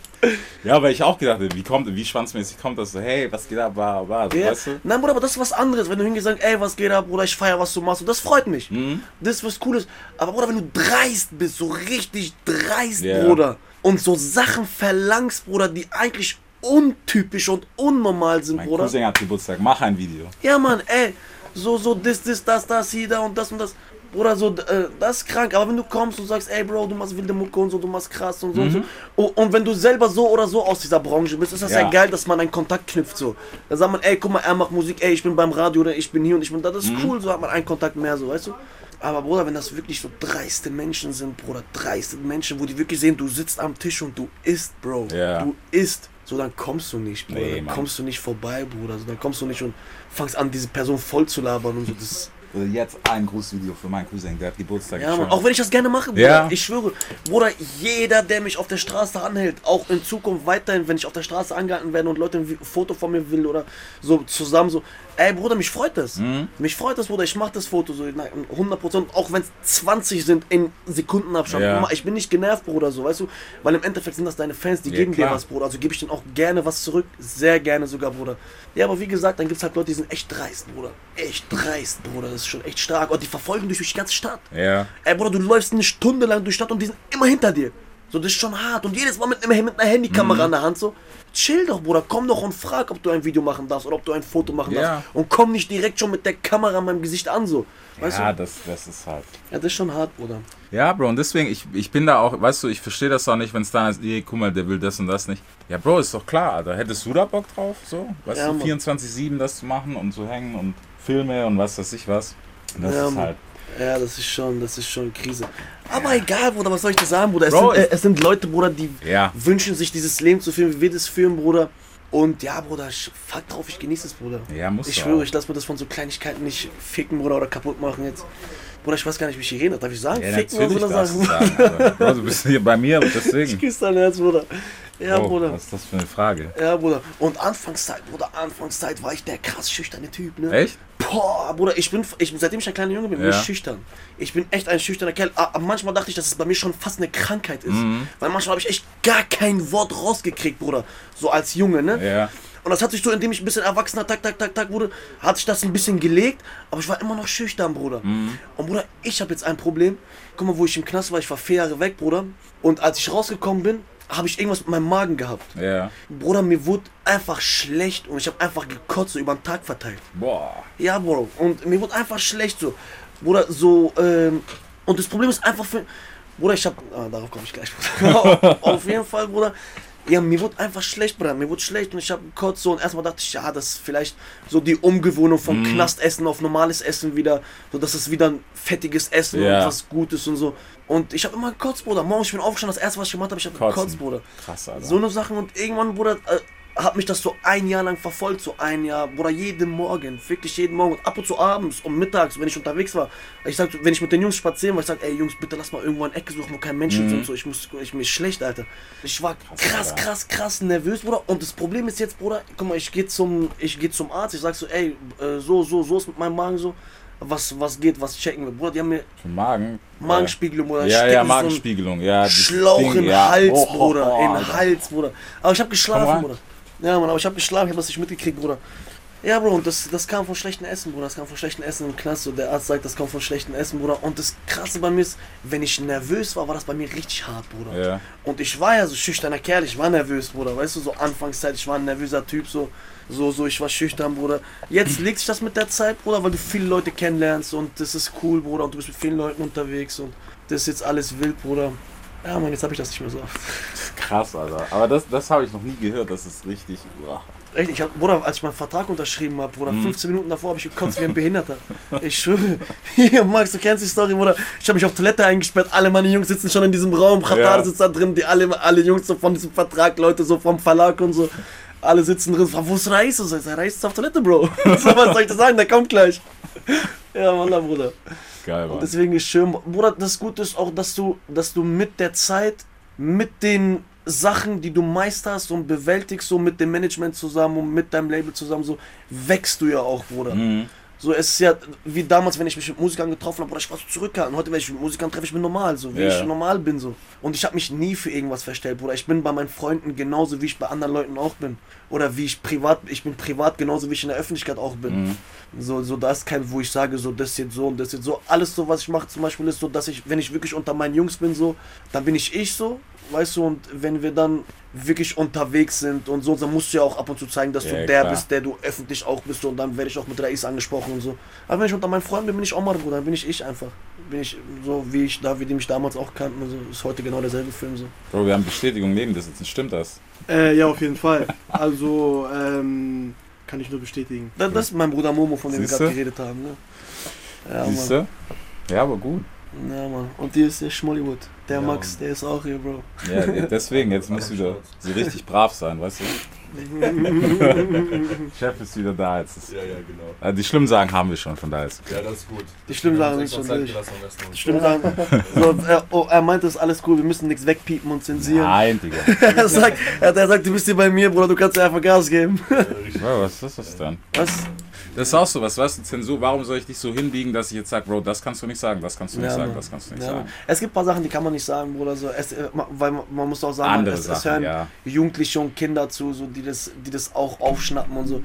Ja, weil ich auch gedacht habe, wie kommt, wie schwanzmäßig kommt das so, hey, was geht ab, bla bla, so, Ja. weißt du? Nein, Bruder, aber das ist was anderes. Wenn du hingehst und sagst, ey, was geht ab, Bruder, ich feier, was du machst. Und das freut mich. Mhm. Das ist was Cooles. Aber, Bruder, wenn du dreist bist, so richtig dreist, Ja. Bruder, und so Sachen verlangst, Bruder, die eigentlich untypisch und unnormal sind, Mein Bruder. Cousin hat Geburtstag, mach ein Video. Ja, Mann, ey, so, so, das, das, das, das, hier, da und das und das. Bruder, so, äh, das ist krank. Aber wenn du kommst und sagst, ey, Bro, du machst wilde Mucke und so, du machst krass und so und so. Und, und wenn du selber so oder so aus dieser Branche bist, ist das ja, Ja. geil, dass man einen Kontakt knüpft, so. Da sagt man, ey, guck mal, er macht Musik, ey, ich bin beim Radio oder ich bin hier und ich bin da. Das ist cool, so hat man einen Kontakt mehr, so, weißt du. Aber Bruder, wenn das wirklich so dreiste Menschen sind, Bruder, dreiste Menschen, wo die wirklich sehen, du sitzt am Tisch und du isst, Bro. Ja. Du isst. So, dann kommst du nicht, Bruder. Nee, dann Mann. kommst du nicht vorbei, Bruder. So, dann kommst du nicht und fangst an, diese Person voll zu labern und so. Das, jetzt ein Grußvideo für meinen Cousin, der hat Geburtstag. ja, Mann. Auch wenn ich das gerne mache, Bruder. Ja. Ich schwöre, Bruder, jeder, der mich auf der Straße anhält, auch in Zukunft weiterhin, wenn ich auf der Straße angehalten werde und Leute ein Foto von mir will oder so zusammen so, ey, Bruder, mich freut das. Mhm. Mich freut das, Bruder. Ich mach das Foto so, na, 100%, auch wenn es 20 sind in Sekundenabstand. Ja. Ich bin nicht genervt, Bruder, so, weißt du, weil im Endeffekt sind das deine Fans, die Ja, geben dir klar. was, Bruder. Also gebe ich denen auch gerne was zurück. Sehr gerne sogar, Bruder. Ja, aber wie gesagt, dann gibt es halt Leute, die sind echt dreist, Bruder. Echt dreist, Bruder. Das ist schon echt stark. Und die verfolgen dich durch die ganze Stadt. Ja. Ey, Bruder, du läufst eine Stunde lang durch die Stadt und die sind immer hinter dir. So, das ist schon hart. Und jedes Mal mit, mit einer Handykamera Mhm. in der Hand so. Chill doch, Bruder. Komm doch und frag, ob du ein Video machen darfst oder ob du ein Foto machen Ja. darfst. Und komm nicht direkt schon mit der Kamera in meinem Gesicht an, so. Weißt Ja, du? das, das ist halt. Ja, das ist schon hart, Bruder. Ja, Bro, und deswegen, ich, ich bin da auch, weißt du, ich verstehe das auch nicht, wenn es dann ist, ey, guck mal, der will das und das nicht. Ja, Bro, ist doch klar, Alter. Hättest du da Bock drauf, so? Weißt Ja, du, Mann. 24-7 das zu machen und zu hängen und Filme und was weiß ich was. Das Ja, ist halt. Ja, das ist schon, das ist schon Krise. Aber egal, Bruder, was soll ich dir sagen, Bruder? Es, Bro, sind, äh, es- sind Leute, Bruder, die Ja. wünschen sich dieses Leben zu führen, wie wir das führen, Bruder. Und ja, Bruder, fuck drauf, ich genieße es, Bruder. Ja, muss Ich schwöre, ich lasse mir das von so Kleinigkeiten nicht ficken, Bruder, oder kaputt machen jetzt. Bruder, ich weiß gar nicht, wie ich hier rede. Darf ich sagen? Ja, ficken oder du sagen? sagen. Bro, du bist hier bei mir, Ich deswegen. küsse dein Herz, Bruder. Ja, Bro, Bruder. was ist das für eine Frage? Ja, Bruder. Und Anfangszeit, Bruder, Anfangszeit war ich der krass schüchterne Typ, ne? Echt? Boah, Bruder, ich bin, ich, seitdem ich ein kleiner Junge bin, bin Ja. ich schüchtern. Ich bin echt ein schüchterner Kerl. Ah, Aber manchmal dachte ich, dass es bei mir schon fast eine Krankheit ist. Mhm. Weil manchmal habe ich echt gar kein Wort rausgekriegt, Bruder. So als Junge, ne? Ja. Und das hat sich so, indem ich ein bisschen erwachsener, tak, tak, tak, tak wurde, hat sich das ein bisschen gelegt, aber ich war immer noch schüchtern, Bruder. Mhm. Und Bruder, ich habe jetzt ein Problem. Guck mal, wo ich im Knast war, ich war vier Jahre weg, Bruder. Und als ich rausgekommen bin, habe ich irgendwas mit meinem Magen gehabt. Ja. Bruder, mir wurde einfach schlecht und ich habe einfach gekotzt, so über den Tag verteilt. Boah. Ja, Bro. Und mir wurde einfach schlecht so. Bruder, so, ähm, und das Problem ist einfach für. Bruder, ich hab. Ah, darauf komme ich gleich. Auf jeden Fall, Bruder. Ja, mir wurde einfach schlecht, Bruder. Mir wurde schlecht und ich habe kurz so und erstmal dachte ich, ja, das ist vielleicht so die Umgewöhnung Mhm. vom Knastessen auf normales Essen wieder, so dass es wieder ein fettiges Essen Ja. und was Gutes und so. Und ich habe immer gekotzt, Bruder. Morgen, ich bin aufgestanden, das erste, was ich gemacht habe, ich habe gekotzt, Bruder. Krass, Alter. So eine Sachen und irgendwann, Bruder, äh, hat mich das so ein Jahr lang verfolgt, so ein Jahr, Bruder, jeden Morgen, wirklich jeden Morgen ab und zu abends und mittags, wenn ich unterwegs war, ich sag, wenn ich mit den Jungs spazieren war, ich sag, ey Jungs, bitte lass mal irgendwo eine Ecke suchen, wo kein Mensch ist und so, ich muss, ich mir ist schlecht, Alter. Ich war krass, krass, krass nervös, Bruder, und das Problem ist jetzt, Bruder, guck mal, ich gehe zum, ich gehe zum Arzt, ich sag so, ey, äh, so, so, so ist mit meinem Magen so, was, was geht, was checken wir, Bruder, die haben mir Für Magen. Magenspiegelung, Bruder, Ja, ja, Magenspiegelung. Ja, Schlauch Ding, in ja. Hals, Oh, oh, Bruder. oh, in den Alter. Hals, Bruder. Aber ich habe geschlafen. Bruder. Ja, Mann, aber ich habe geschlafen, ich habe das nicht mitgekriegt, Bruder. Ja, Bro, und das, das kam von schlechtem Essen, Bruder. Das kam von schlechtem Essen im Knast. Und der Arzt sagt, das kommt von schlechtem Essen, Bruder. Und das Krasse bei mir ist, wenn ich nervös war, war das bei mir richtig hart, Bruder. Ja. Und ich war ja so schüchterner Kerl, ich war nervös, Bruder. Weißt du, so Anfangszeit, ich war ein nervöser Typ, so, so, so, ich war schüchtern, Bruder. Jetzt legt sich das mit der Zeit, Bruder, weil du viele Leute kennenlernst und das ist cool, Bruder. Und du bist mit vielen Leuten unterwegs und das ist jetzt alles wild, Bruder. Ja, Mann, jetzt habe ich das nicht mehr so oft. Krass, Alter. Aber das, das habe ich noch nie gehört. Das ist richtig. Uah. Echt, ich hab, Bruder, als ich meinen Vertrag unterschrieben habe, Bruder, 15 Minuten davor habe ich gekotzt wie ein Behinderter. Ich schwöre. Hier, Max, du kennst die Story, Bruder. Ich habe mich auf Toilette eingesperrt, alle meine Jungs sitzen schon in diesem Raum, Qatar Ja. sitzt da drin, die alle, alle Jungs so von diesem Vertrag, Leute so vom Verlag und so. Alle sitzen drin, wo ist Reis? Und so, Reis ist auf Toilette, Bro. So, was soll ich dir sagen? Der kommt gleich. Ja, Wallah, Bruder. Geil, Und Mann. deswegen ist schön, Bruder, das Gute ist auch, dass du, dass du mit der Zeit, mit den Sachen, die du meisterst und bewältigst, so mit dem Management zusammen und mit deinem Label zusammen, so wächst du ja auch, Bruder. Mhm. So, es ist ja wie damals, wenn ich mich mit Musikern getroffen habe, Bruder, ich war so zurückgehalten. Heute, wenn ich mit Musikern treffe, ich bin normal, so wie Ja. ich normal bin, so. Und ich habe mich nie für irgendwas verstellt, Bruder. Ich bin bei meinen Freunden genauso, wie ich bei anderen Leuten auch bin. Oder wie ich privat, ich bin privat genauso, wie ich in der Öffentlichkeit auch bin. So, so, da ist kein, wo ich sage, so, das jetzt so und das jetzt so. Alles so, was ich mache zum Beispiel, ist so, dass ich, wenn ich wirklich unter meinen Jungs bin, so, dann bin ich ich so, weißt du, und wenn wir dann wirklich unterwegs sind und so, dann musst du ja auch ab und zu zeigen, dass Ja, du der klar. bist, der du öffentlich auch bist und dann werde ich auch mit Reis angesprochen und so. Aber wenn ich unter meinen Freunden bin, bin ich Omar, Bruder, dann bin ich ich einfach. Bin ich so, wie ich da, wie die mich damals auch kannten, also ist heute genau derselbe Film so. Bro, wir haben Bestätigung neben dir sitzen. Stimmt das? Äh, ja, auf jeden Fall. Also, ähm, kann ich nur bestätigen. Das, das ist mein Bruder Momo, von dem wir Siehste? gerade geredet haben, ne? Ja, Siehst Mann. du? Ja, aber gut. Ja, Mann. Und hier ist der Schmollywood. Der Ja, Max, Mann. der ist auch hier, Bro. Ja, deswegen, jetzt musst du wieder so richtig brav sein, weißt du? Chef ist wieder da. Jetzt ist, Ja, ja, genau. äh, die schlimmen Sachen haben wir schon, von daher ist. Ja, das ist gut. Die schlimmen Sachen sind schon durch. besten. Stimmt sagen. So, er, oh, er meinte, es ist alles cool, wir müssen nichts wegpiepen und zensieren. Nein, Digga. er, sagt, er, er sagt, du bist hier bei mir, Bruder, du kannst dir einfach Gas geben. Bro, was ist das denn? Was? Das ist auch so, was weißt du, Zensur, warum soll ich dich so hinbiegen, dass ich jetzt sage, Bro, das kannst du nicht sagen, das kannst du nicht sagen, Mann. das kannst du nicht Ja, sagen. Es gibt ein paar Sachen, die kann man nicht sagen, Bruder. So. Es, äh, weil man, man muss auch sagen, Andere es, es Sachen, hören ja. Jugendliche und Kinder zu, so, die, das, die das auch aufschnappen und so.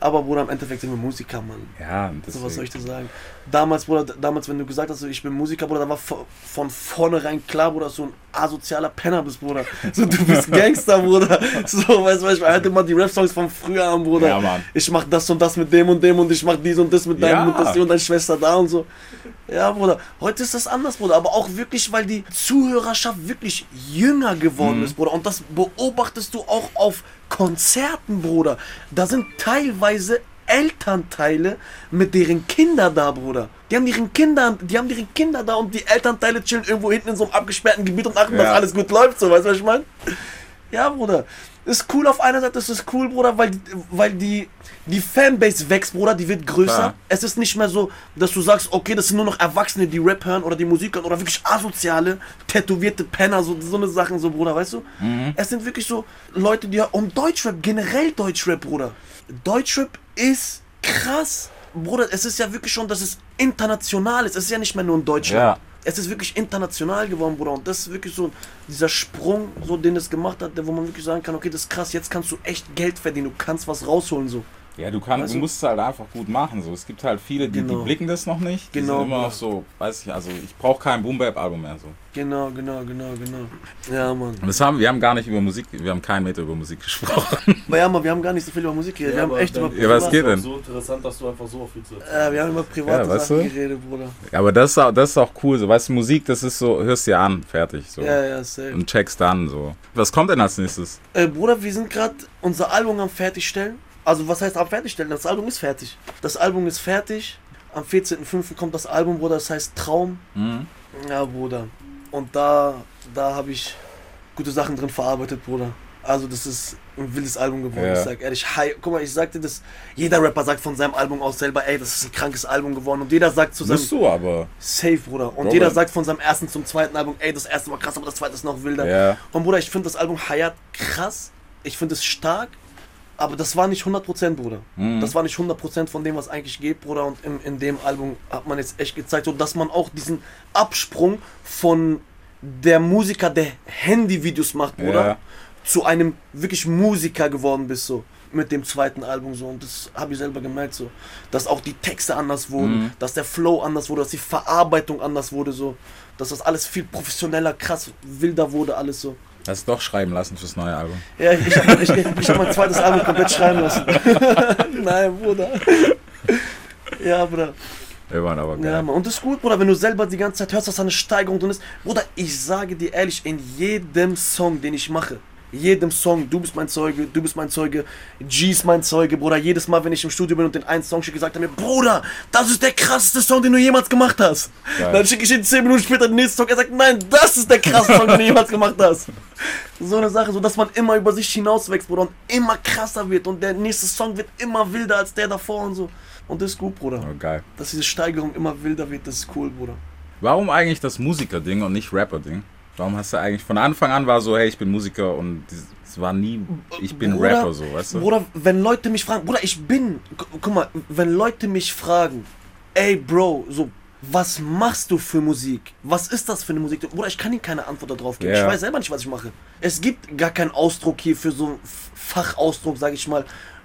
Aber Bruder, im Endeffekt sind wir Musiker, Mann. Ja, und So, was soll ich deswegen. dir sagen? Damals, Bruder, damals, wenn du gesagt hast, ich bin Musiker, Bruder, da war von, vornherein klar, Bruder, dass du ein asozialer Penner bist, Bruder. So, du bist Gangster, Bruder. So, weißt du, ich hörte immer die Rap-Songs von früher an, Bruder. Ja, Mann. Ich mach das und das mit dem und dem und ich mach dies und das mit deinem Ja. und das und deine Schwester da und so. Ja, Bruder. Heute ist das anders, Bruder. Aber auch wirklich, weil die Zuhörerschaft wirklich jünger geworden Mhm. ist, Bruder. Und das beobachtest du auch auf Konzerten, Bruder. Da sind teilweise Elternteile mit deren Kinder da, Bruder. Die haben ihren Kinder, die haben ihren Kinder da und die Elternteile chillen irgendwo hinten in so einem abgesperrten Gebiet und achten, Ja. dass alles gut läuft, so, weißt du, was ich meine? Ja, Bruder. Ist cool auf einer Seite, ist es cool, Bruder, weil, weil die, die Fanbase wächst, Bruder, die wird größer. Klar. Es ist nicht mehr so, dass du sagst, okay, das sind nur noch Erwachsene, die Rap hören oder die Musik hören oder wirklich asoziale, tätowierte Penner, so, so eine Sachen, so, Bruder, weißt du? Es sind wirklich so Leute, die und Deutschrap, generell Deutschrap, Bruder. Deutschrap ist krass. Bruder, es ist ja wirklich schon, dass es international ist. Es ist ja nicht mehr nur in Deutschland. Ja. Es ist wirklich international geworden, Bruder. Und das ist wirklich so dieser Sprung, so den es gemacht hat, wo man wirklich sagen kann, okay, das ist krass, jetzt kannst du echt Geld verdienen, du kannst was rausholen, so. Ja, du kannst, Weißt du musst es halt einfach gut machen. So. Es gibt halt viele, die, Genau. die blicken das noch nicht. Die Genau, sind immer noch so, weiß ich, also ich brauche kein Boom Bap Album mehr so. Genau, genau, genau, genau. Ja, Mann. Das haben, wir haben gar nicht über Musik, wir haben keinen Meter über Musik gesprochen. Aber ja, Mann, wir haben gar nicht so viel über Musik geredet. wir haben aber echt über Ja, was privat- geht denn? So interessant, dass du einfach so viel zu erzählen Äh, wir haben über private Ja, weißt Sachen du? geredet, Bruder. Aber das ist, auch, das ist auch cool. So, weißt du, Musik, das ist so, hörst dir an, fertig. So. Ja, ja, safe. Und checkst dann so. Was kommt denn als nächstes? Äh, Bruder, wir sind gerade unser Album am fertigstellen. Also was heißt am fertigstellen? Das Album ist fertig. Das Album ist fertig. Am 14.05. kommt das Album, Bruder, das heißt Traum. Mhm. Ja, Bruder. Und da, da habe ich gute Sachen drin verarbeitet, Bruder. Also das ist ein wildes Album geworden. Ja. Ich sag ehrlich, hi, guck mal, ich sagte das, jeder Rapper sagt von seinem Album aus selber, ey, das ist ein krankes Album geworden. Und jeder sagt zu seinem, Musst du aber. safe, Bruder. Und Bro, jeder sagt von seinem ersten zum zweiten Album, ey, das erste war krass, aber das zweite ist noch wilder. Ja. Und Bruder, ich finde das Album Hayat krass. Ich finde es stark. Aber das war nicht 100%, Bruder. Mhm. Das war nicht 100% von dem, was eigentlich geht, Bruder. Und in, in dem Album hat man jetzt echt gezeigt, so, dass man auch diesen Absprung von der Musiker, der Handyvideos macht, Bruder, Ja. zu einem wirklich Musiker geworden bist, so. Mit dem zweiten Album so. Und das habe ich selber gemerkt, so. Dass auch die Texte anders wurden, Mhm. dass der Flow anders wurde, dass die Verarbeitung anders wurde, so. Dass das alles viel professioneller, krass, wilder wurde, alles so. Hast doch schreiben lassen fürs neue Album. Ja, ich habe ich, ich hab mein zweites Album komplett schreiben lassen. Nein, Bruder. Ja, Bruder. Wir waren aber geil. Ja, Mann. Und das ist gut, Bruder, wenn du selber die ganze Zeit hörst, dass da eine Steigerung drin ist. Bruder, ich sage dir ehrlich, in jedem Song, den ich mache, jedem Song, du bist mein Zeuge, du bist mein Zeuge, G ist mein Zeuge, Bruder. Jedes Mal, wenn ich im Studio bin und den einen Song schicke, sagt er mir, Bruder, das ist der krasseste Song, den du jemals gemacht hast. Geil. Dann schicke ich ihn 10 Minuten später den nächsten Song, er sagt, nein, das ist der krasseste Song, den du jemals gemacht hast. So eine Sache, so dass man immer über sich hinauswächst, Bruder, und immer krasser wird und der nächste Song wird immer wilder als der davor und so. Und das ist gut, Bruder. Oh, geil. Dass diese Steigerung immer wilder wird, das ist cool, Bruder. Warum eigentlich das Musiker-Ding und nicht Rapper-Ding? Warum hast du eigentlich von Anfang an war so, hey, ich bin Musiker und es war nie, ich bin Bruder, Rapper so, weißt du? Bruder, wenn Leute mich fragen, Bruder, ich bin, gu- guck mal, wenn Leute mich fragen, ey Bro, so, was machst du für Musik? Was ist das für eine Musik? Bruder, ich kann ihnen keine Antwort darauf geben. Ja. Ich weiß selber nicht, was ich mache. Es gibt gar keinen Ausdruck hier für so einen Fachausdruck, sag ich mal,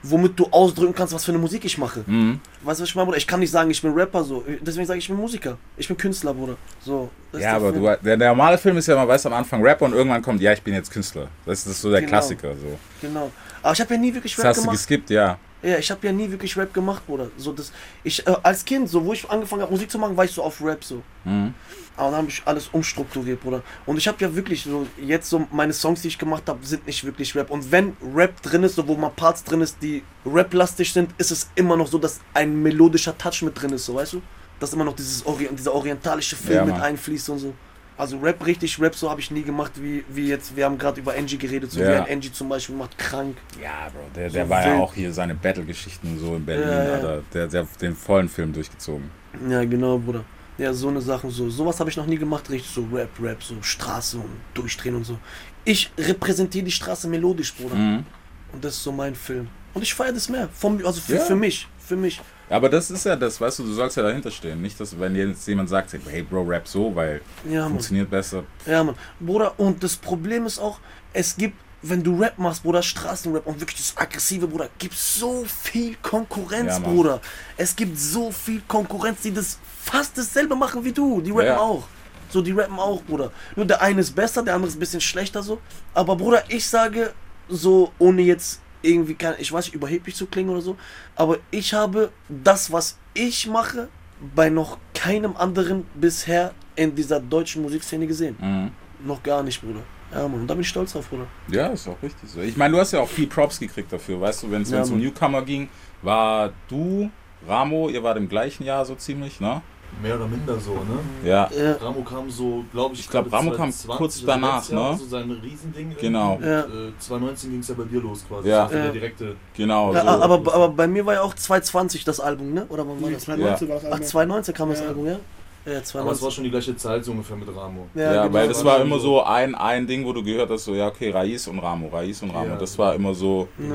womit du ausdrücken kannst, was für eine Musik ich mache. Mhm. Weißt du, was ich meine, Bruder? Ich kann nicht sagen, ich bin Rapper, so. Deswegen sage ich, ich bin Musiker. Ich bin Künstler, Bruder. So. das Ja, aber du, der, der normale Film ist ja, man weiß am Anfang Rapper und irgendwann kommt, ja, ich bin jetzt Künstler. Das ist so der Genau. Klassiker. So. Genau. Aber ich habe ja nie wirklich Das Rap hast du gemacht. geskippt, ja. Ja, ich habe ja nie wirklich Rap gemacht, Bruder. So, das, ich, äh, als Kind, so wo ich angefangen habe, Musik zu machen, war ich so auf Rap so. Mhm. Aber dann habe ich alles umstrukturiert, Bruder. Und ich habe ja wirklich so, jetzt so, meine Songs, die ich gemacht habe, sind nicht wirklich Rap. Und wenn Rap drin ist, so wo mal Parts drin ist, die Rap-lastig sind, ist es immer noch so, dass ein melodischer Touch mit drin ist, so, weißt du? Dass immer noch dieses Ori dieser orientalische Film Ja, mit einfließt und so. Also Rap, richtig Rap, so habe ich nie gemacht, wie, wie jetzt, wir haben gerade über Angie geredet, so Ja. wie ein Angie zum Beispiel macht krank. Ja, Bro, der, der So war ja auch hier seine Battle-Geschichten so in Berlin, Ja, ja. Der, der hat den vollen Film durchgezogen. Ja, genau, Bruder. Ja, so eine Sachen so. Sowas habe ich noch nie gemacht, richtig so Rap, Rap, so Straße und durchdrehen und so. Ich repräsentiere die Straße melodisch, Bruder. Mhm. Und das ist so mein Film. Und ich feiere das mehr. Vom, also für, Ja. für mich. Für mich. Aber das ist ja das, weißt du, du sollst ja dahinter stehen. Nicht, dass wenn jetzt jemand sagt, hey Bro, rap so, weil Ja, Mann. funktioniert besser. Ja, Mann. Bruder, und das Problem ist auch, es gibt, wenn du Rap machst, Bruder, Straßenrap und wirklich das aggressive, Bruder, gibt so viel Konkurrenz, Ja. Bruder. Es gibt so viel Konkurrenz, die das fast dasselbe machen wie du. Die rappen Ja. auch. So, die rappen auch, Bruder. Nur der eine ist besser, der andere ist ein bisschen schlechter so. Aber Bruder, ich sage so, ohne jetzt irgendwie, kein, ich weiß nicht, überheblich zu klingen oder so, aber ich habe das, was ich mache, bei noch keinem anderen bisher in dieser deutschen Musikszene gesehen. Mhm. Noch gar nicht, Bruder. Ja, Mann, und da bin ich stolz drauf, Bruder. Ja, ist auch richtig so. Ich meine, du hast ja auch viel Props gekriegt dafür, weißt du, wenn es Ja, um. Newcomer ging, war du, Ramo, ihr wart im gleichen Jahr so ziemlich, ne? Mehr oder minder so, ne? Ja. Ja, Ramo kam so, glaube ich, Ich glaub, gerade Ramo kam 2020 kurz oder danach, Jahr, ne? So sein Riesending. Genau. Und, Ja. Äh, 2019 ging es ja bei dir los quasi. Ja. Ja. Der direkte. Genau. ja so. aber, aber bei mir war ja auch 220 das Album, ne? Oder wann war Nee, das? 2019 war das Ach, Album. 2019 kam das. Album, ja? Ja, Aber es war 2019. schon die gleiche Zeit so ungefähr mit Ramo. Ja, genau. weil das war immer so. ein, ein Ding, wo du gehört hast, so, ja, okay, Raiz und Ramo, Raiz und Ramo. Ja. Das war immer so, Ja.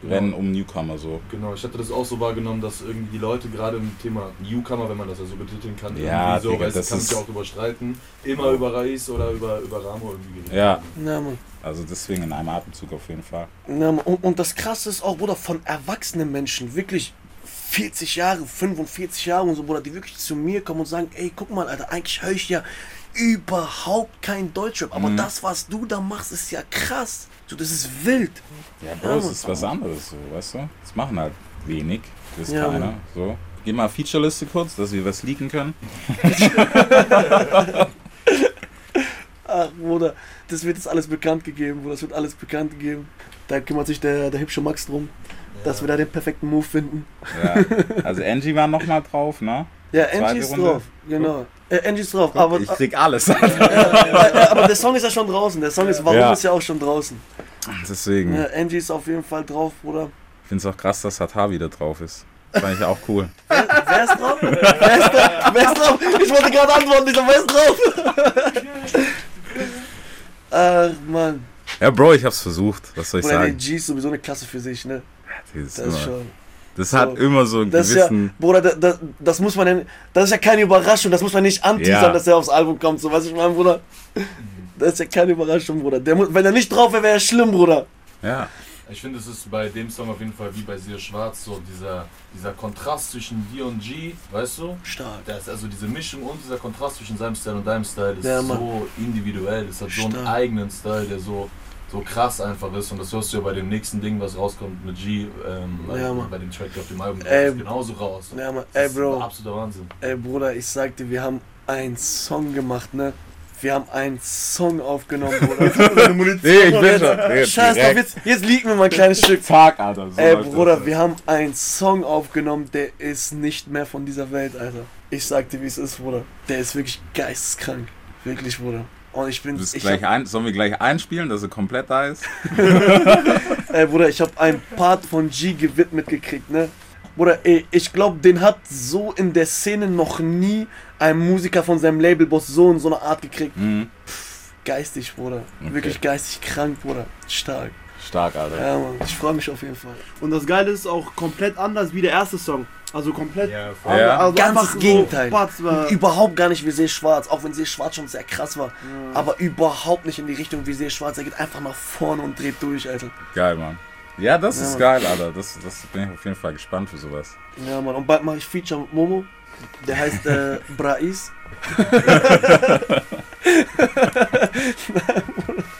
Genau. Rennen um Newcomer so. Genau, ich hatte das auch so wahrgenommen, dass irgendwie die Leute gerade im Thema Newcomer, wenn man das ja so betiteln kann, Ja, irgendwie so, Digga, du, das kann sich auch drüber streiten, immer über Raiz oder über, über Ramo irgendwie geredet. Ja, Ja, Mann. also deswegen in einem Atemzug auf jeden Fall. Ja, und, und das Krasse ist auch, Bruder, von erwachsenen Menschen, wirklich 40 Jahre, 45 Jahre und so, Bruder, die wirklich zu mir kommen und sagen, ey, guck mal, Alter, eigentlich höre ich ja überhaupt kein Deutschrap, aber das, was du da machst, ist ja krass. So, das ist wild. Ja, Bro, es ist was anderes, so, weißt du? Das machen halt wenig, das ist Ja, keiner, Mann. so. Geh mal Featureliste kurz, dass wir was leaken können. Ach, Bruder, das wird jetzt alles bekannt gegeben, Bruder, das wird alles bekannt gegeben. Da kümmert sich der, der hübsche Max drum, dass wir da den perfekten Move finden. Ja. Also Angie war nochmal drauf, ne? Ja, Angie ist drauf, genau. Äh, Angie ist drauf, aber, ich krieg alles. äh, aber der Song ist ja schon draußen. Der Song ist Warum Ja. ist ja auch schon draußen. Deswegen. Ja, Angie ist auf jeden Fall drauf, Bruder. Ich find's auch krass, dass Hatar wieder drauf ist. Fand ich auch cool. Wer, wer ist drauf? wer, ist drauf? wer ist drauf? Ich wollte gerade antworten, ich so, wer ist drauf? Ach, Mann. Ja, Bro, ich hab's versucht. Was soll ich Bruder, der sagen? G ist sowieso eine Klasse für sich, ne? Das, ist Das ist immer, schon. das hat so. immer so einen Das ist ja, gewissen. Bruder, das, das, das muss man das ist ja keine Überraschung, das muss man nicht anteasern, Ja. dass er aufs Album kommt, so, weißt du, ich meine, Bruder. Das ist ja keine Überraschung, Bruder. Der wenn er nicht drauf wäre, wäre er schlimm, Bruder. Ja, Ich finde, es ist bei dem Song auf jeden Fall wie bei Sehr Schwarz so dieser, dieser Kontrast zwischen dir und G, weißt du? Stark. Das also diese Mischung und dieser Kontrast zwischen seinem Style und deinem Style ist Ja, so individuell. Es hat so einen Stark. eigenen Style, der so, so krass einfach ist. Und das hörst du ja bei dem nächsten Ding, was rauskommt mit G, ähm, Ja, bei, bei dem Track auf dem Album, Ey, genauso raus. Ja, Mann, Das ey, ist Bro. absoluter Wahnsinn. Ey, Bruder, ich sag dir, wir haben einen Song gemacht, ne? Wir haben einen Song aufgenommen, Bruder. nee, ich bin schon. Nee, Scheiß drauf, direkt. jetzt, jetzt liegen wir mal ein kleines Stück. Zack, Alter. So Ey, Bruder, das. wir haben einen Song aufgenommen, der ist nicht mehr von dieser Welt, Alter. Ich sag dir, wie es ist, Bruder. Der ist wirklich geisteskrank. Wirklich, Bruder. Und ich bin. Du bist Ich gleich hab, ein, sollen wir gleich einspielen, dass er komplett da ist? ey, Bruder, ich hab einen Part von G gewidmet gekriegt, ne? Bruder, ey, ich glaube, den hat so in der Szene noch nie ein Musiker von seinem Labelboss so in so einer Art gekriegt. Mhm. Geistig, Bruder. Okay. Wirklich geistig krank, Bruder. Stark. Stark, Alter. Ja, Mann. Ich freue mich auf jeden Fall. Und das Geile ist auch komplett anders wie der erste Song. Also komplett. Ja, anders. Ja. Also Ganz einfach das Gegenteil. So äh, Überhaupt gar nicht wie See Schwarz, auch wenn See Schwarz schon sehr krass war. Aber überhaupt nicht in die Richtung wie See Schwarz. Er geht einfach nach vorne und dreht durch, Alter. Geil, Mann. Ja, das Ja, ist Mann. geil, Alter. Das, das bin ich auf jeden Fall gespannt für sowas. Ja, Mann. Und bald mache ich Feature mit Momo. Der heißt äh, Brais.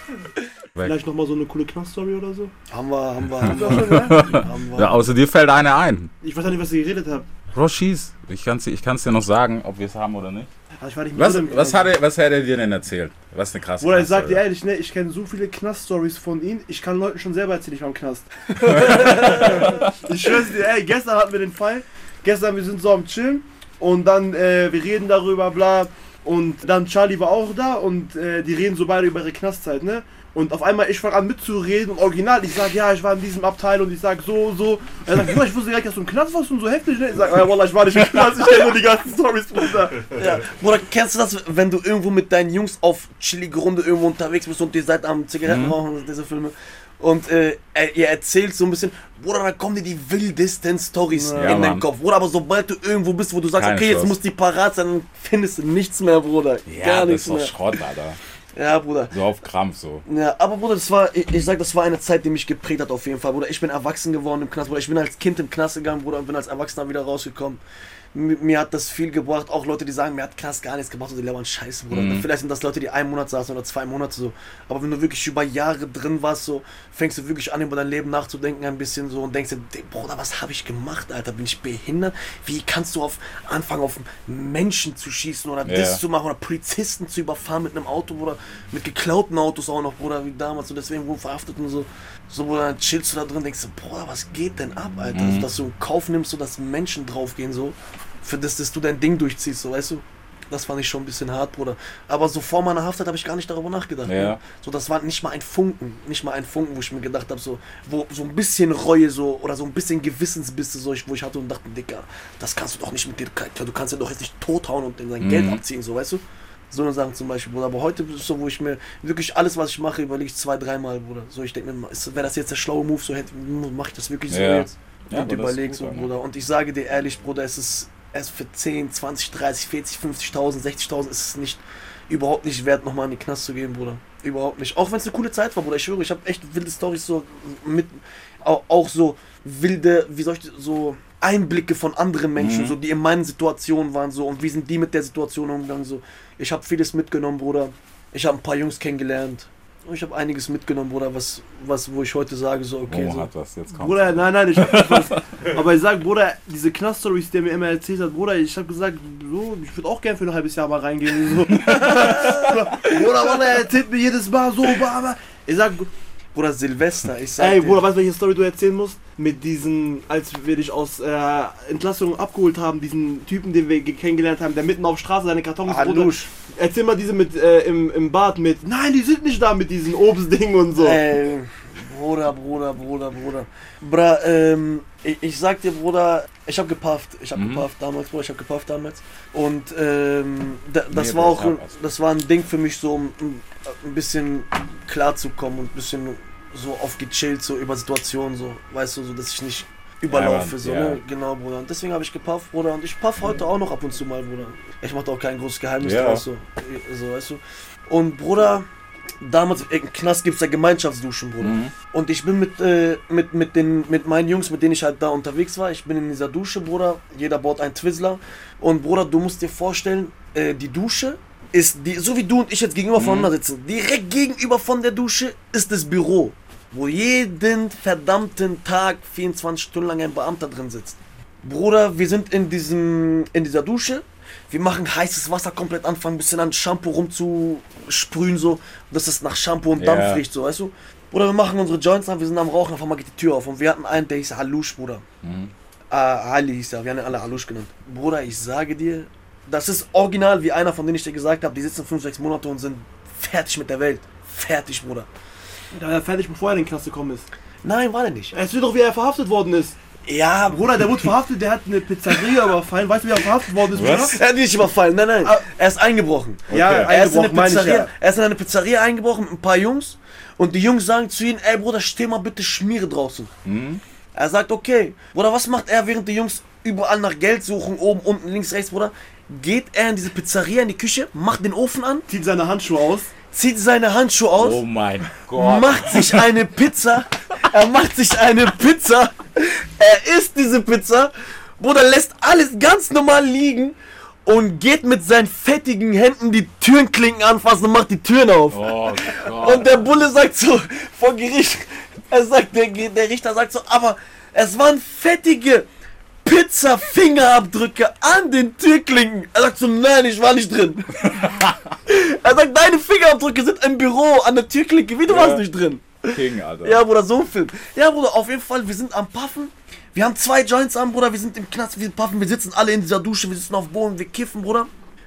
vielleicht nochmal so eine coole Knast-Story oder so. Haben wir, haben wir, haben Ja, wir. ne? Haben wir. Ja, außer dir fällt eine ein. Ich weiß ja nicht, was ihr geredet habt. Bro, schieß. Ich kann es ich kann's dir noch sagen, ob wir es haben oder nicht. Also ich war nicht Was, drin. was, hat er, was hat er dir denn erzählt? Was eine krasse Bruder, ich sag dir ehrlich, ne, ich kenne so viele Knast-Stories von ihm, ich kann Leuten schon selber erzählen, ich war im Knast. ich schwör's dir, ey, gestern hatten wir den Fall, gestern wir sind so am Chillen und dann, äh, wir reden darüber, bla, und dann Charlie war auch da und äh, die reden so beide über ihre Knastzeit, ne? Und auf einmal, ich fange an mitzureden und original, ich sag, ja, ich war in diesem Abteil und ich sag so, so. Er sagt, ich wusste gar nicht, dass du im Knast warst und so heftig, ne? Ich sag, ja, Wallah, ich war nicht im Knast, ich kenne nur die ganzen Stories, Bruder. Ja. Bruder, kennst du das, wenn du irgendwo mit deinen Jungs auf chillige Runde irgendwo unterwegs bist und ihr seid am Zigaretten rauchen, diese Filme. Und äh, ihr erzählt so ein bisschen, Bruder, da kommen dir die wildesten Stories Ja, in Mann. Bruder, aber sobald du irgendwo bist, wo du sagst, Kein okay, jetzt Schluss. muss die parat sein, dann findest du nichts mehr, Bruder. Ja, Gar das nichts ist doch mehr. Schrott, Alter. Ja, Bruder. So auf Krampf so. Ja, aber Bruder, das war, ich, ich sag, das war eine Zeit, die mich geprägt hat auf jeden Fall, Bruder. Ich bin erwachsen geworden im Knast, Bruder. Ich bin als Kind im Knast gegangen, Bruder, und bin als Erwachsener wieder rausgekommen. Mir hat das viel gebracht. Auch Leute, die sagen, mir hat Knast gar nichts gebracht und die labern Scheiße, Bruder. Mhm. Vielleicht sind das Leute, die einen Monat saßen oder zwei Monate so. Aber wenn du wirklich über Jahre drin warst, so, fängst du wirklich an, über dein Leben nachzudenken ein bisschen so und denkst dir, Bruder, was habe ich gemacht, Alter? Bin ich behindert? Wie kannst du auf anfangen, auf Menschen zu schießen oder Ja. das zu machen oder Polizisten zu überfahren mit einem Auto, Bruder? Mit geklauten Autos auch noch, Bruder, wie damals. Und deswegen wurden verhaftet und so. So, Bruder, dann chillst du da drin, denkst du, Bruder, was geht denn ab, Alter? Mhm. Dass du in Kauf nimmst, so dass Menschen draufgehen, so. Für das, dass du dein Ding durchziehst, so, weißt du? Das fand ich schon ein bisschen hart, Bruder. Aber so vor meiner Haftzeit habe ich gar nicht darüber nachgedacht. Ja. ne? So, das war nicht mal ein Funken. Nicht mal ein Funken, wo ich mir gedacht habe, so, wo so ein bisschen Reue so oder so ein bisschen Gewissensbisse, so, ich, wo ich hatte und dachte, Dicker, das kannst du doch nicht mit dir. Du kannst ja doch jetzt nicht tothauen und ihm sein Mhm. Geld abziehen, so, weißt du? So eine Sachen zum Beispiel, Bruder. Aber heute ist so, wo ich mir wirklich alles, was ich mache, überlege ich zwei, dreimal, Bruder. So, ich denke mir, wäre das jetzt der schlaue Move, so hätte, mache ich das wirklich so Ja. jetzt? Ja, und aber das ist überleg gut, so. Bruder. Und ich sage dir ehrlich, Bruder, es ist, es ist für 10, 20, 30, 40, 50.000, 60.000 ist es nicht, überhaupt nicht wert, nochmal in den Knast zu gehen, Bruder. Überhaupt nicht. Auch wenn es eine coole Zeit war, Bruder. Ich schwöre, ich habe echt wilde Storys so mit, auch, auch so wilde, wie soll ich, so Einblicke von anderen Menschen, Mhm. so die in meinen Situationen waren, so und wie sind die mit der Situation umgegangen, so. Ich habe vieles mitgenommen, Bruder. Ich habe ein paar Jungs kennengelernt. Ich habe einiges mitgenommen, Bruder, was, was, wo ich heute sage, so, okay, Momo so. hat was, jetzt kommt. Bruder, nein, nein, ich hab nicht was. Aber ich sag, Bruder, diese Knast-Stories, die er mir immer erzählt hat, Bruder, ich hab gesagt, so, ich würde auch gerne für ein halbes Jahr mal reingehen. So. Bruder, Mann, er erzählt mir jedes Mal so, aber ich sag, Bruder, Silvester, ich sag ey, dir. Bruder, weißt du, welche Story du erzählen musst? Mit diesen, als wir dich aus äh, Entlassung abgeholt haben, diesen Typen, den wir ge- kennengelernt haben, der mitten auf Straße seine Kartons Hallusch. Erzähl mal diese mit äh, im, im Bad mit, nein, die sind nicht da mit diesen Obstdingen und so. Ey, Bruder, Bruder, Bruder, Bruder. Bruder, ähm, ich, ich sag dir, Bruder, ich hab gepafft. Ich hab Mhm. gepafft damals, Bruder, ich hab gepafft damals. Und ähm, da, das Nee, war auch, das war ein Ding für mich, so um um ein bisschen klarzukommen und ein bisschen so auf gechillt, so über Situationen, so, weißt du, so, dass ich nicht überlaufe, Mann, so, ja. ne? Genau, Bruder. Und deswegen habe ich gepafft, Bruder. Und ich paff heute auch noch ab und zu mal, Bruder. Ich mach da auch kein großes Geheimnis Ja. draus, so. so, weißt du. Und Bruder, damals im Knast gibt's ja Gemeinschaftsduschen, Bruder. Mhm. Und ich bin mit, äh, mit, mit, den, mit meinen Jungs, mit denen ich halt da unterwegs war, ich bin in dieser Dusche, Bruder. Jeder baut einen Twizzler. Und Bruder, du musst dir vorstellen, äh, die Dusche ist, die, so wie du und ich jetzt gegenüber voneinander sitzen, direkt gegenüber von der Dusche ist das Büro, wo jeden verdammten Tag 24 Stunden lang ein Beamter drin sitzt. Bruder, wir sind in, diesem, in dieser Dusche. Wir machen heißes Wasser komplett anfangen, ein bisschen an Shampoo rumzusprühen, so, dass es nach Shampoo und Dampf Ja. riecht, so, weißt du? Bruder, wir machen unsere Joints an, wir sind am Rauchen, auf einmal geht die Tür auf und wir hatten einen, der hieß Halusch, Bruder. Mhm. Äh, Ali hieß er, wir haben ihn alle Halusch genannt. Bruder, ich sage dir, das ist original wie einer, von denen ich dir gesagt habe, die sitzen 5, 6 Monate und sind fertig mit der Welt. Fertig, Bruder. Da war er fertig, bevor er in den Knast gekommen ist. Nein, war der nicht. Erzähl doch, wie er verhaftet worden ist. Ja, Bruder, der wurde verhaftet, der hat eine Pizzeria überfallen. Weißt du, wie er verhaftet worden ist, Was? Bruder? Er hat nicht überfallen, nein, nein. Ah. Er ist eingebrochen. Ja, Okay. Er ist, in eine eingebrochen, meine ich Pizzeria, ja. er ist in eine Pizzeria eingebrochen mit ein paar Jungs und die Jungs sagen zu ihm, ey Bruder, steh mal bitte Schmiere draußen. Mhm. Er sagt, okay. Bruder, was macht er, während die Jungs überall nach Geld suchen, oben, unten, links, rechts, Bruder? Geht er in diese Pizzeria, in die Küche, macht den Ofen an, Zieht seine Handschuhe aus. Zieht seine Handschuhe aus, Oh mein Gott. macht sich eine Pizza. Er macht sich eine Pizza. Er isst diese Pizza. Bruder lässt alles ganz normal liegen und geht mit seinen fettigen Händen die Türenklinken anfassen und macht die Türen auf. Oh. Und der Bulle sagt so vor Gericht, er sagt, der, der Richter sagt so, aber es waren fettige Pizza-Fingerabdrücke an den Türklinken. Er sagt so, nein, ich war nicht drin. er sagt, deine Fingerabdrücke sind im Büro an der Türklinke, wie du Ja. warst nicht drin. King, Alter. Ja, Bruder, so ein Film. Ja, Bruder, auf jeden Fall, wir sind am Puffen. Wir haben zwei Joints an, Bruder, wir sind im Knast, wir puffen, wir sitzen alle in dieser Dusche, wir sitzen auf dem Boden, wir kiffen, Bruder.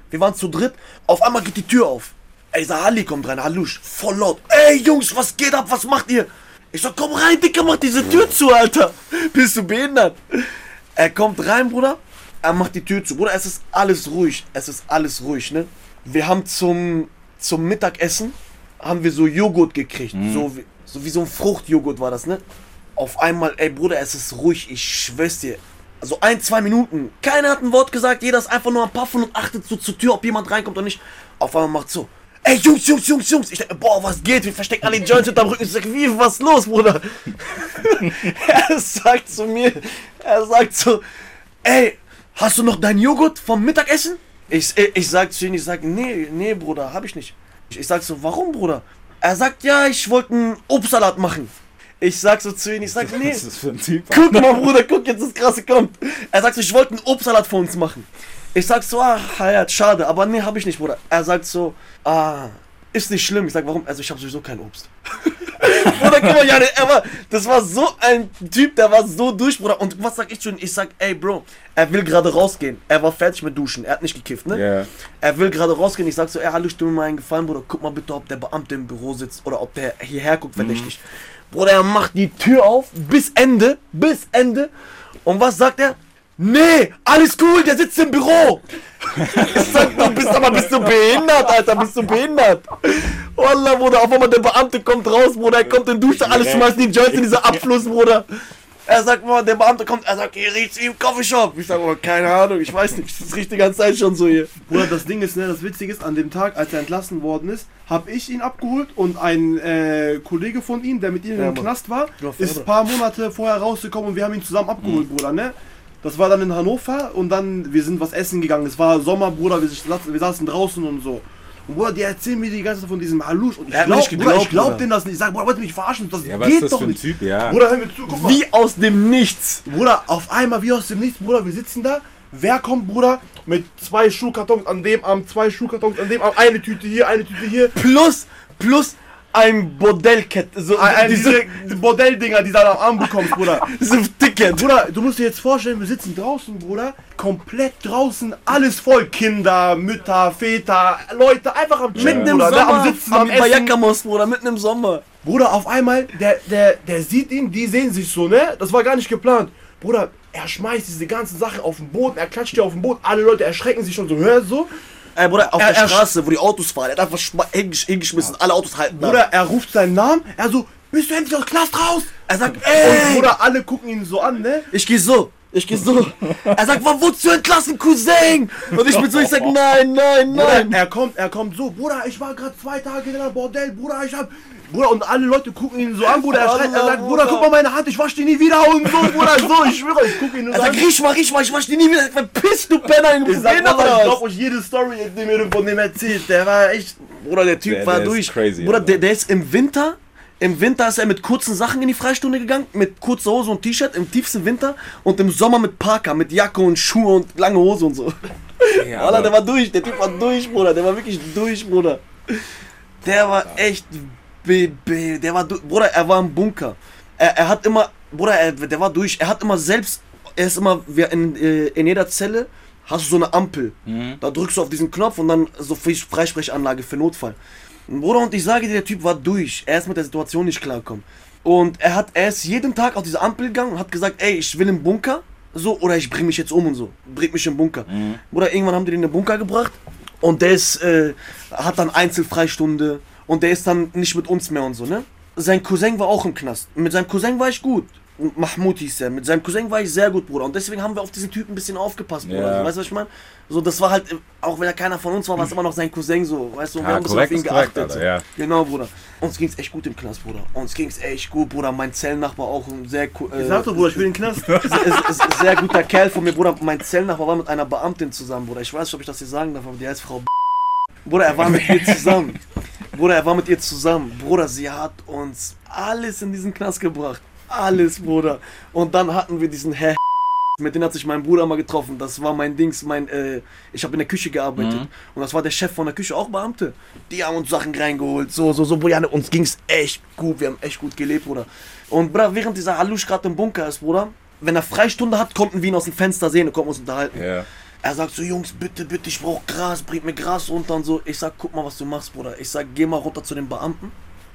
Wir waren zu dritt. Auf einmal geht die Tür auf. Ey, Sahali kommt rein, Hallusch, voll laut. Ey, Jungs, was geht ab, was macht ihr? Ich sag, komm rein, Dicker, mach diese Tür zu, Alter. Bist du behindert? Er kommt rein, Bruder. Er macht die Tür zu. Bruder, es ist alles ruhig. Es ist alles ruhig, ne? Wir haben zum, zum Mittagessen haben wir so Joghurt gekriegt. So, wie, so wie so ein Fruchtjoghurt war das, ne? Auf einmal, ey Bruder, es ist ruhig, ich schwör's dir. Also ein, zwei Minuten. Keiner hat ein Wort gesagt, jeder ist einfach nur am Puffen und achtet so zur Tür, ob jemand reinkommt oder nicht. Auf einmal macht so. Ey, Jungs, Jungs, Jungs, Jungs. Ich denke, boah, was geht? Wir verstecken alle die Joints hinterm Rücken. Ich sag, wie, was los, Bruder? er sagt zu mir, er sagt so, ey, hast du noch deinen Joghurt vom Mittagessen? Ich, ich, ich sag zu ihm, ich sag, nee, nee, Bruder, hab ich nicht. Ich, ich sag so, warum, Bruder? Er sagt, ja, ich wollte einen Obstsalat machen. Ich sag so zu ihm, ich sag, nee. Was ist das für ein Typ? Guck mal, Bruder, guck, jetzt das Krasse kommt. Er sagt so, ich wollte einen Obstsalat für uns machen. Ich sag so, ah, ja, schade, aber nee, hab ich nicht, Bruder. Er sagt so, ah, ist nicht schlimm. Ich sag, warum? Also, ich hab sowieso kein Obst. Bruder, guck mal, Janne, er war, das war so ein Typ, der war so durch, Bruder. Und was sag ich zu ihm? Ich sag, ey, Bro, er will gerade rausgehen. Er war fertig mit Duschen. Er hat nicht gekifft, ne? Ja. Er will gerade rausgehen. Ich sag so, ey, hallo, tu mir mal einen Gefallen, Bruder. Guck mal bitte, ob der Beamte im Büro sitzt oder ob der hierher guckt, verdächtig. Bruder, er macht die Tür auf bis Ende, bis Ende. Und was sagt er? Nee, alles cool, der sitzt im Büro. Ich sag, du bist aber bist du behindert, Alter, bist du behindert? Wallah, Bruder, auf einmal der Beamte kommt raus, Bruder, er kommt in die Dusche, alles schmeißen die Joints in dieser Abfluss, Bruder. Er sagt mal, der Beamte kommt, er sagt, hier riecht's wie im Coffeeshop. Ich sag mal, keine Ahnung, ich weiß nicht, das riecht die ganze Zeit schon so hier. Bruder, das Ding ist, ne, das Witzige ist, an dem Tag, als er entlassen worden ist, habe ich ihn abgeholt und ein äh, Kollege von ihm, der mit ihm Ja, im Mann. Knast war, ist ein paar Monate vorher rausgekommen und wir haben ihn zusammen abgeholt, Bruder, ne? Das war dann in Hannover und dann, wir sind was essen gegangen. Es war Sommer, Bruder, wir, saßen- wir saßen draußen und so. Und Bruder, die erzählen mir die ganze Zeit von diesem Halusch und ich hat mir glaub, glaub denen das nicht. Ich sag, Bruder, wollt ihr mich verarschen? Das Ja, geht das doch nicht. Typ, ja. Bruder, hör mir zu, guck mal. Wie aus dem Nichts. Bruder, auf einmal wie aus dem Nichts, Bruder, wir sitzen da. Wer kommt, Bruder, mit zwei Schuhkartons an dem Arm, zwei Schuhkartons an dem Arm, eine Tüte hier, eine Tüte hier. Plus, plus ein Bordellkette, so Ein, diese, diese Bordelldinger, die du da am Arm bekommst, Bruder. diese Ticket. Bruder, du musst dir jetzt vorstellen, wir sitzen draußen, Bruder, komplett draußen, alles voll. Kinder, Mütter, Väter, Leute, einfach am Chillen, im Bruder, Sommer, da am Sitzen, am bei Essen. Jakamos, Bruder, mitten im Sommer. Bruder, auf einmal, der, der, der sieht ihn, die sehen sich so, ne? Das war gar nicht geplant. Bruder, er schmeißt diese ganzen Sachen auf den Boden, er klatscht die auf den Boden, alle Leute erschrecken sich schon so, hör so. Ey, Bruder, auf Er- der er- Straße, wo die Autos fahren, er hat einfach hingesch- hingeschmissen, alle Autos halten. Bruder, er ruft seinen Namen, er so, bist du endlich aus Knast raus? er sagt, Und ey, Bruder, alle gucken ihn so an, ne? ich geh so, ich geh so. Er sagt, wann wurdest du entlassen, Cousin? Und ich bin so, ich sag, nein, nein, Bruder, nein. er kommt, er kommt so, Bruder, ich war gerade zwei Tage in einem Bordell, Bruder, ich hab. Bruder, und alle Leute gucken ihn so an, Bruder, er schreit, er sagt, Bruder, guck mal meine Hand, ich wasch die nie wieder und so, Bruder, so, ich schwöre, ich guck ihn nur Er so sagt, an. riech mal, riech mal, ich wasch die nie wieder. Verpiss du Penner, Ich du sag, Bruder, ich oder glaub euch jede Story, die mir von dem erzählt, der war echt. Bruder, der Typ Der- war der ist durch. crazy, Bruder, der, der ist im Winter, im Winter ist er mit kurzen Sachen in die Freistunde gegangen, mit kurzer Hose und T-Shirt, im tiefsten Winter und im Sommer mit Parker, mit Jacke und Schuhe und lange Hose und so. Ja, Alter, der war durch, der Typ war durch, Bruder, der war wirklich durch, Bruder. Der war echt, be, der war durch, Bruder, er war im Bunker. Er, er hat immer, Bruder, er, der war durch, er hat immer selbst, er ist immer, in, äh, in jeder Zelle hast du so eine Ampel. Da drückst du auf diesen Knopf und dann so Fre- Freisprechanlage für Notfall. Bruder, und ich sage dir, der Typ war durch. Er ist mit der Situation nicht klargekommen. Und er hat, er ist jeden Tag auf diese Ampel gegangen und hat gesagt, ey, ich will im Bunker, so, oder ich bring mich jetzt um und so. Bring mich im Bunker. Bruder, irgendwann haben die den in den Bunker gebracht und der ist, äh, hat dann Einzelfreistunde und der ist dann nicht mit uns mehr und so, ne? Sein Cousin war auch im Knast. Mit seinem Cousin war ich gut. Mahmoud hieß er. Mit seinem Cousin war ich sehr gut, Bruder. Und deswegen haben wir auf diesen Typen ein bisschen aufgepasst, Bruder. Ja. Weißt du, was ich meine? So, das war halt, äh, auch wenn er keiner von uns war, war es immer noch sein Cousin so. Weißt du, und wir Ja, haben korrekt auf ihn korrekt, geachtet. so. Alter, ja. Genau, Bruder. Uns ging's echt gut im Knast, Bruder. Uns ging's echt gut, Bruder. Mein Zellnachbar auch ein sehr cool. Ich sag doch, Bruder, ich will den Knast. sehr, sehr, sehr guter Kerl von mir, Bruder. Mein Zellnachbar war mit einer Beamtin zusammen, Bruder. Ich weiß nicht, ob ich das hier sagen darf, aber die heißt Frau B. Bruder, er war mit ihr zusammen. Bruder, er war mit ihr zusammen. Bruder, sie hat uns alles in diesen Knast gebracht. Alles, Bruder. Und dann hatten wir diesen Herr mit dem hat sich mein Bruder mal getroffen. Das war mein Dings, mein, äh, ich habe in der Küche gearbeitet. Und das war der Chef von der Küche, auch Beamte. Die haben uns Sachen reingeholt. So, so, so, Bruder, uns ging's echt gut. Wir haben echt gut gelebt, Bruder. Und Bruder, während dieser Halusch gerade im Bunker ist, Bruder, wenn er Freistunde hat, konnten wir ihn aus dem Fenster sehen und konnten uns unterhalten. Ja. Er sagt so, Jungs, bitte, bitte, ich brauch Gras, bringt mir Gras runter und so. Ich sag, guck mal, was du machst, Bruder. Ich sag, geh mal runter zu den Beamten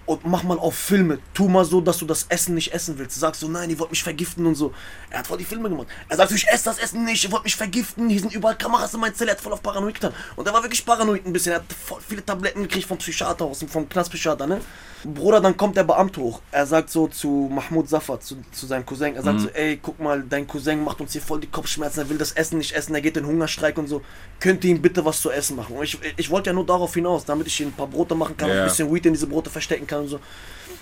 und mach mal auf Filme. Tu mal so, dass du das Essen nicht essen willst. Sagst so, nein, die wollt mich vergiften und so. Er hat voll die Filme gemacht. Er sagt so, ich esse das Essen nicht, ihr wollt mich vergiften. Hier sind überall Kameras in meiner Zelle. Er hat voll auf Paranoid getan. Und er war wirklich paranoid ein bisschen. Er hat voll viele Tabletten gekriegt vom Psychiater aus, vom Knastpsychiater, ne? Bruder, dann kommt der Beamte hoch. Er sagt so zu Mahmoud Safar, zu, zu seinem Cousin. Er sagt so, ey, guck mal, dein Cousin macht uns hier voll die Kopfschmerzen. Er will das Essen nicht essen. Er geht in Hungerstreik und so. Könnt ihr ihm bitte was zu essen machen? Und ich, ich wollte ja nur darauf hinaus, damit ich ihm ein paar Brote machen kann, Ja. ein bisschen Weed in diese Brote verstecken kann und so.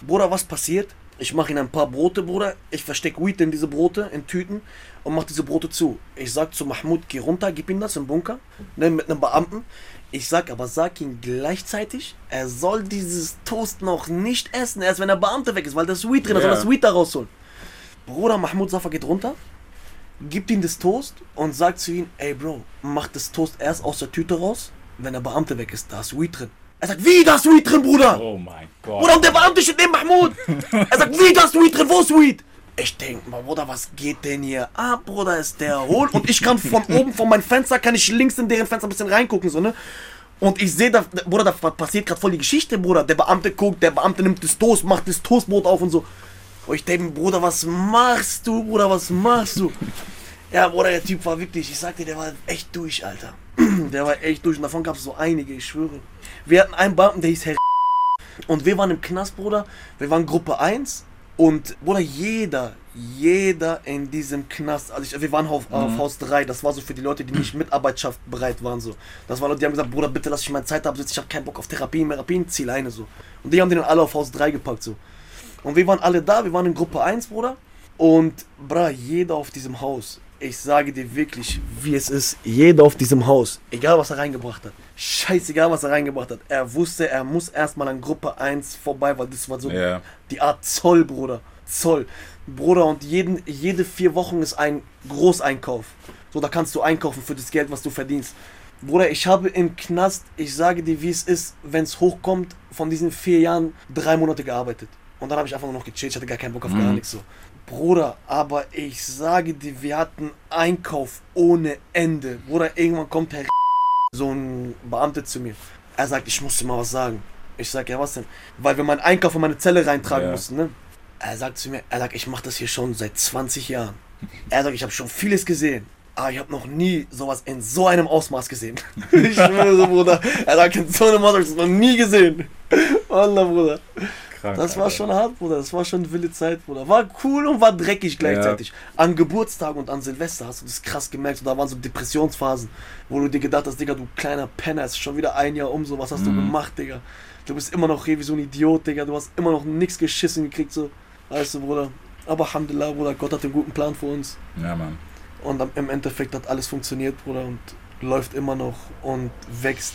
Bruder, was passiert? Ich mache ihm ein paar Brote, Bruder. Ich verstecke Weed in diese Brote, in Tüten und mache diese Brote zu. Ich sag zu Mahmoud, geh runter, gib ihm das im Bunker, ne, mit einem Beamten. Ich sag aber, sag ihm gleichzeitig, er soll dieses Toast noch nicht essen, erst wenn der Beamte weg ist, weil da ist Weed drin, er soll Ja. das Weed da rausholen. Bruder, Mahmoud Safa geht runter, gibt ihm das Toast und sagt zu ihm, ey Bro, mach das Toast erst aus der Tüte raus, wenn der Beamte weg ist, da ist Weed drin. Er sagt, wie, da ist Weed drin, Bruder? Oh mein Gott. Bruder, und der Beamte steht neben Mahmoud. Er sagt, wie, da ist Weed drin, wo ist Weed? Ich denk mal, Bruder, was geht denn hier ab, Bruder, ist der hohl? Und ich kann von oben, von meinem Fenster, kann ich links in deren Fenster ein bisschen reingucken, so, ne? Und ich sehe da, Bruder, da passiert gerade voll die Geschichte, Bruder. Der Beamte guckt, der Beamte nimmt das Toast, macht das Toastbrot auf und so. Und ich denke, Bruder, was machst du, Bruder, was machst du? Ja, Bruder, der Typ war wirklich, ich sagte, der war echt durch, Alter. Der war echt durch und davon gab es so einige, ich schwöre. Wir hatten einen Beamten, der hieß Herr und wir waren im Knast, Bruder. Wir waren Gruppe 1 und, Bruder, jeder, jeder in diesem Knast, also ich, wir waren auf, auf Haus 3, das war so für die Leute, die nicht Mitarbeitschaft bereit waren, so. Das waren Leute, die haben gesagt, Bruder, bitte lass ich meine Zeit absitzen, ich habe keinen Bock auf Therapie, Therapien, zieh eine, so. Und die haben den dann alle auf Haus 3 gepackt, so. Und wir waren alle da, wir waren in Gruppe 1, Bruder. Und, bra, jeder auf diesem Haus, ich sage dir wirklich, wie es ist, jeder auf diesem Haus, egal was er reingebracht hat, scheißegal was er reingebracht hat, er wusste, er muss erstmal an Gruppe 1 vorbei, weil das war so Ja. die Art Zoll, Bruder. Zoll. Bruder, und jeden, jede vier Wochen ist ein Großeinkauf. So, da kannst du einkaufen für das Geld, was du verdienst. Bruder, ich habe im Knast, ich sage dir, wie es ist, wenn es hochkommt, von diesen vier Jahren drei Monate gearbeitet. Und dann habe ich einfach nur noch gechillt, ich hatte gar keinen Bock auf gar nichts so. Bruder, aber ich sage dir, wir hatten Einkauf ohne Ende. Bruder, irgendwann kommt Herr so ein Beamter zu mir. Er sagt, ich muss dir mal was sagen. Ich sag, ja, was denn? Weil wir meinen Einkauf in meine Zelle reintragen Ja. mussten, ne? Er sagt zu mir, er sagt, ich mache das hier schon seit 20 Jahren. Er sagt, ich habe schon vieles gesehen. Aber ich habe noch nie sowas in so einem Ausmaß gesehen. ich schwöre so, Bruder. Er sagt, in so einem Ausmaß habe ich das noch nie gesehen. Wallah, Bruder. Krank, Das war Alter. schon hart, Bruder. Das war schon eine wilde Zeit, Bruder. War cool und war dreckig gleichzeitig. An Geburtstag und an Silvester hast du das krass gemerkt. Und da waren so Depressionsphasen, wo du dir gedacht hast, Digga, du kleiner Penner, es ist schon wieder ein Jahr um, so was hast du gemacht, Digga. Du bist immer noch wie so ein Idiot, Digga. Du hast immer noch nichts geschissen gekriegt, so. Weißt du, Bruder. Aber Alhamdulillah, Bruder, Gott hat einen guten Plan für uns. Ja, Mann. Und im Endeffekt hat alles funktioniert, Bruder, und läuft immer noch und wächst.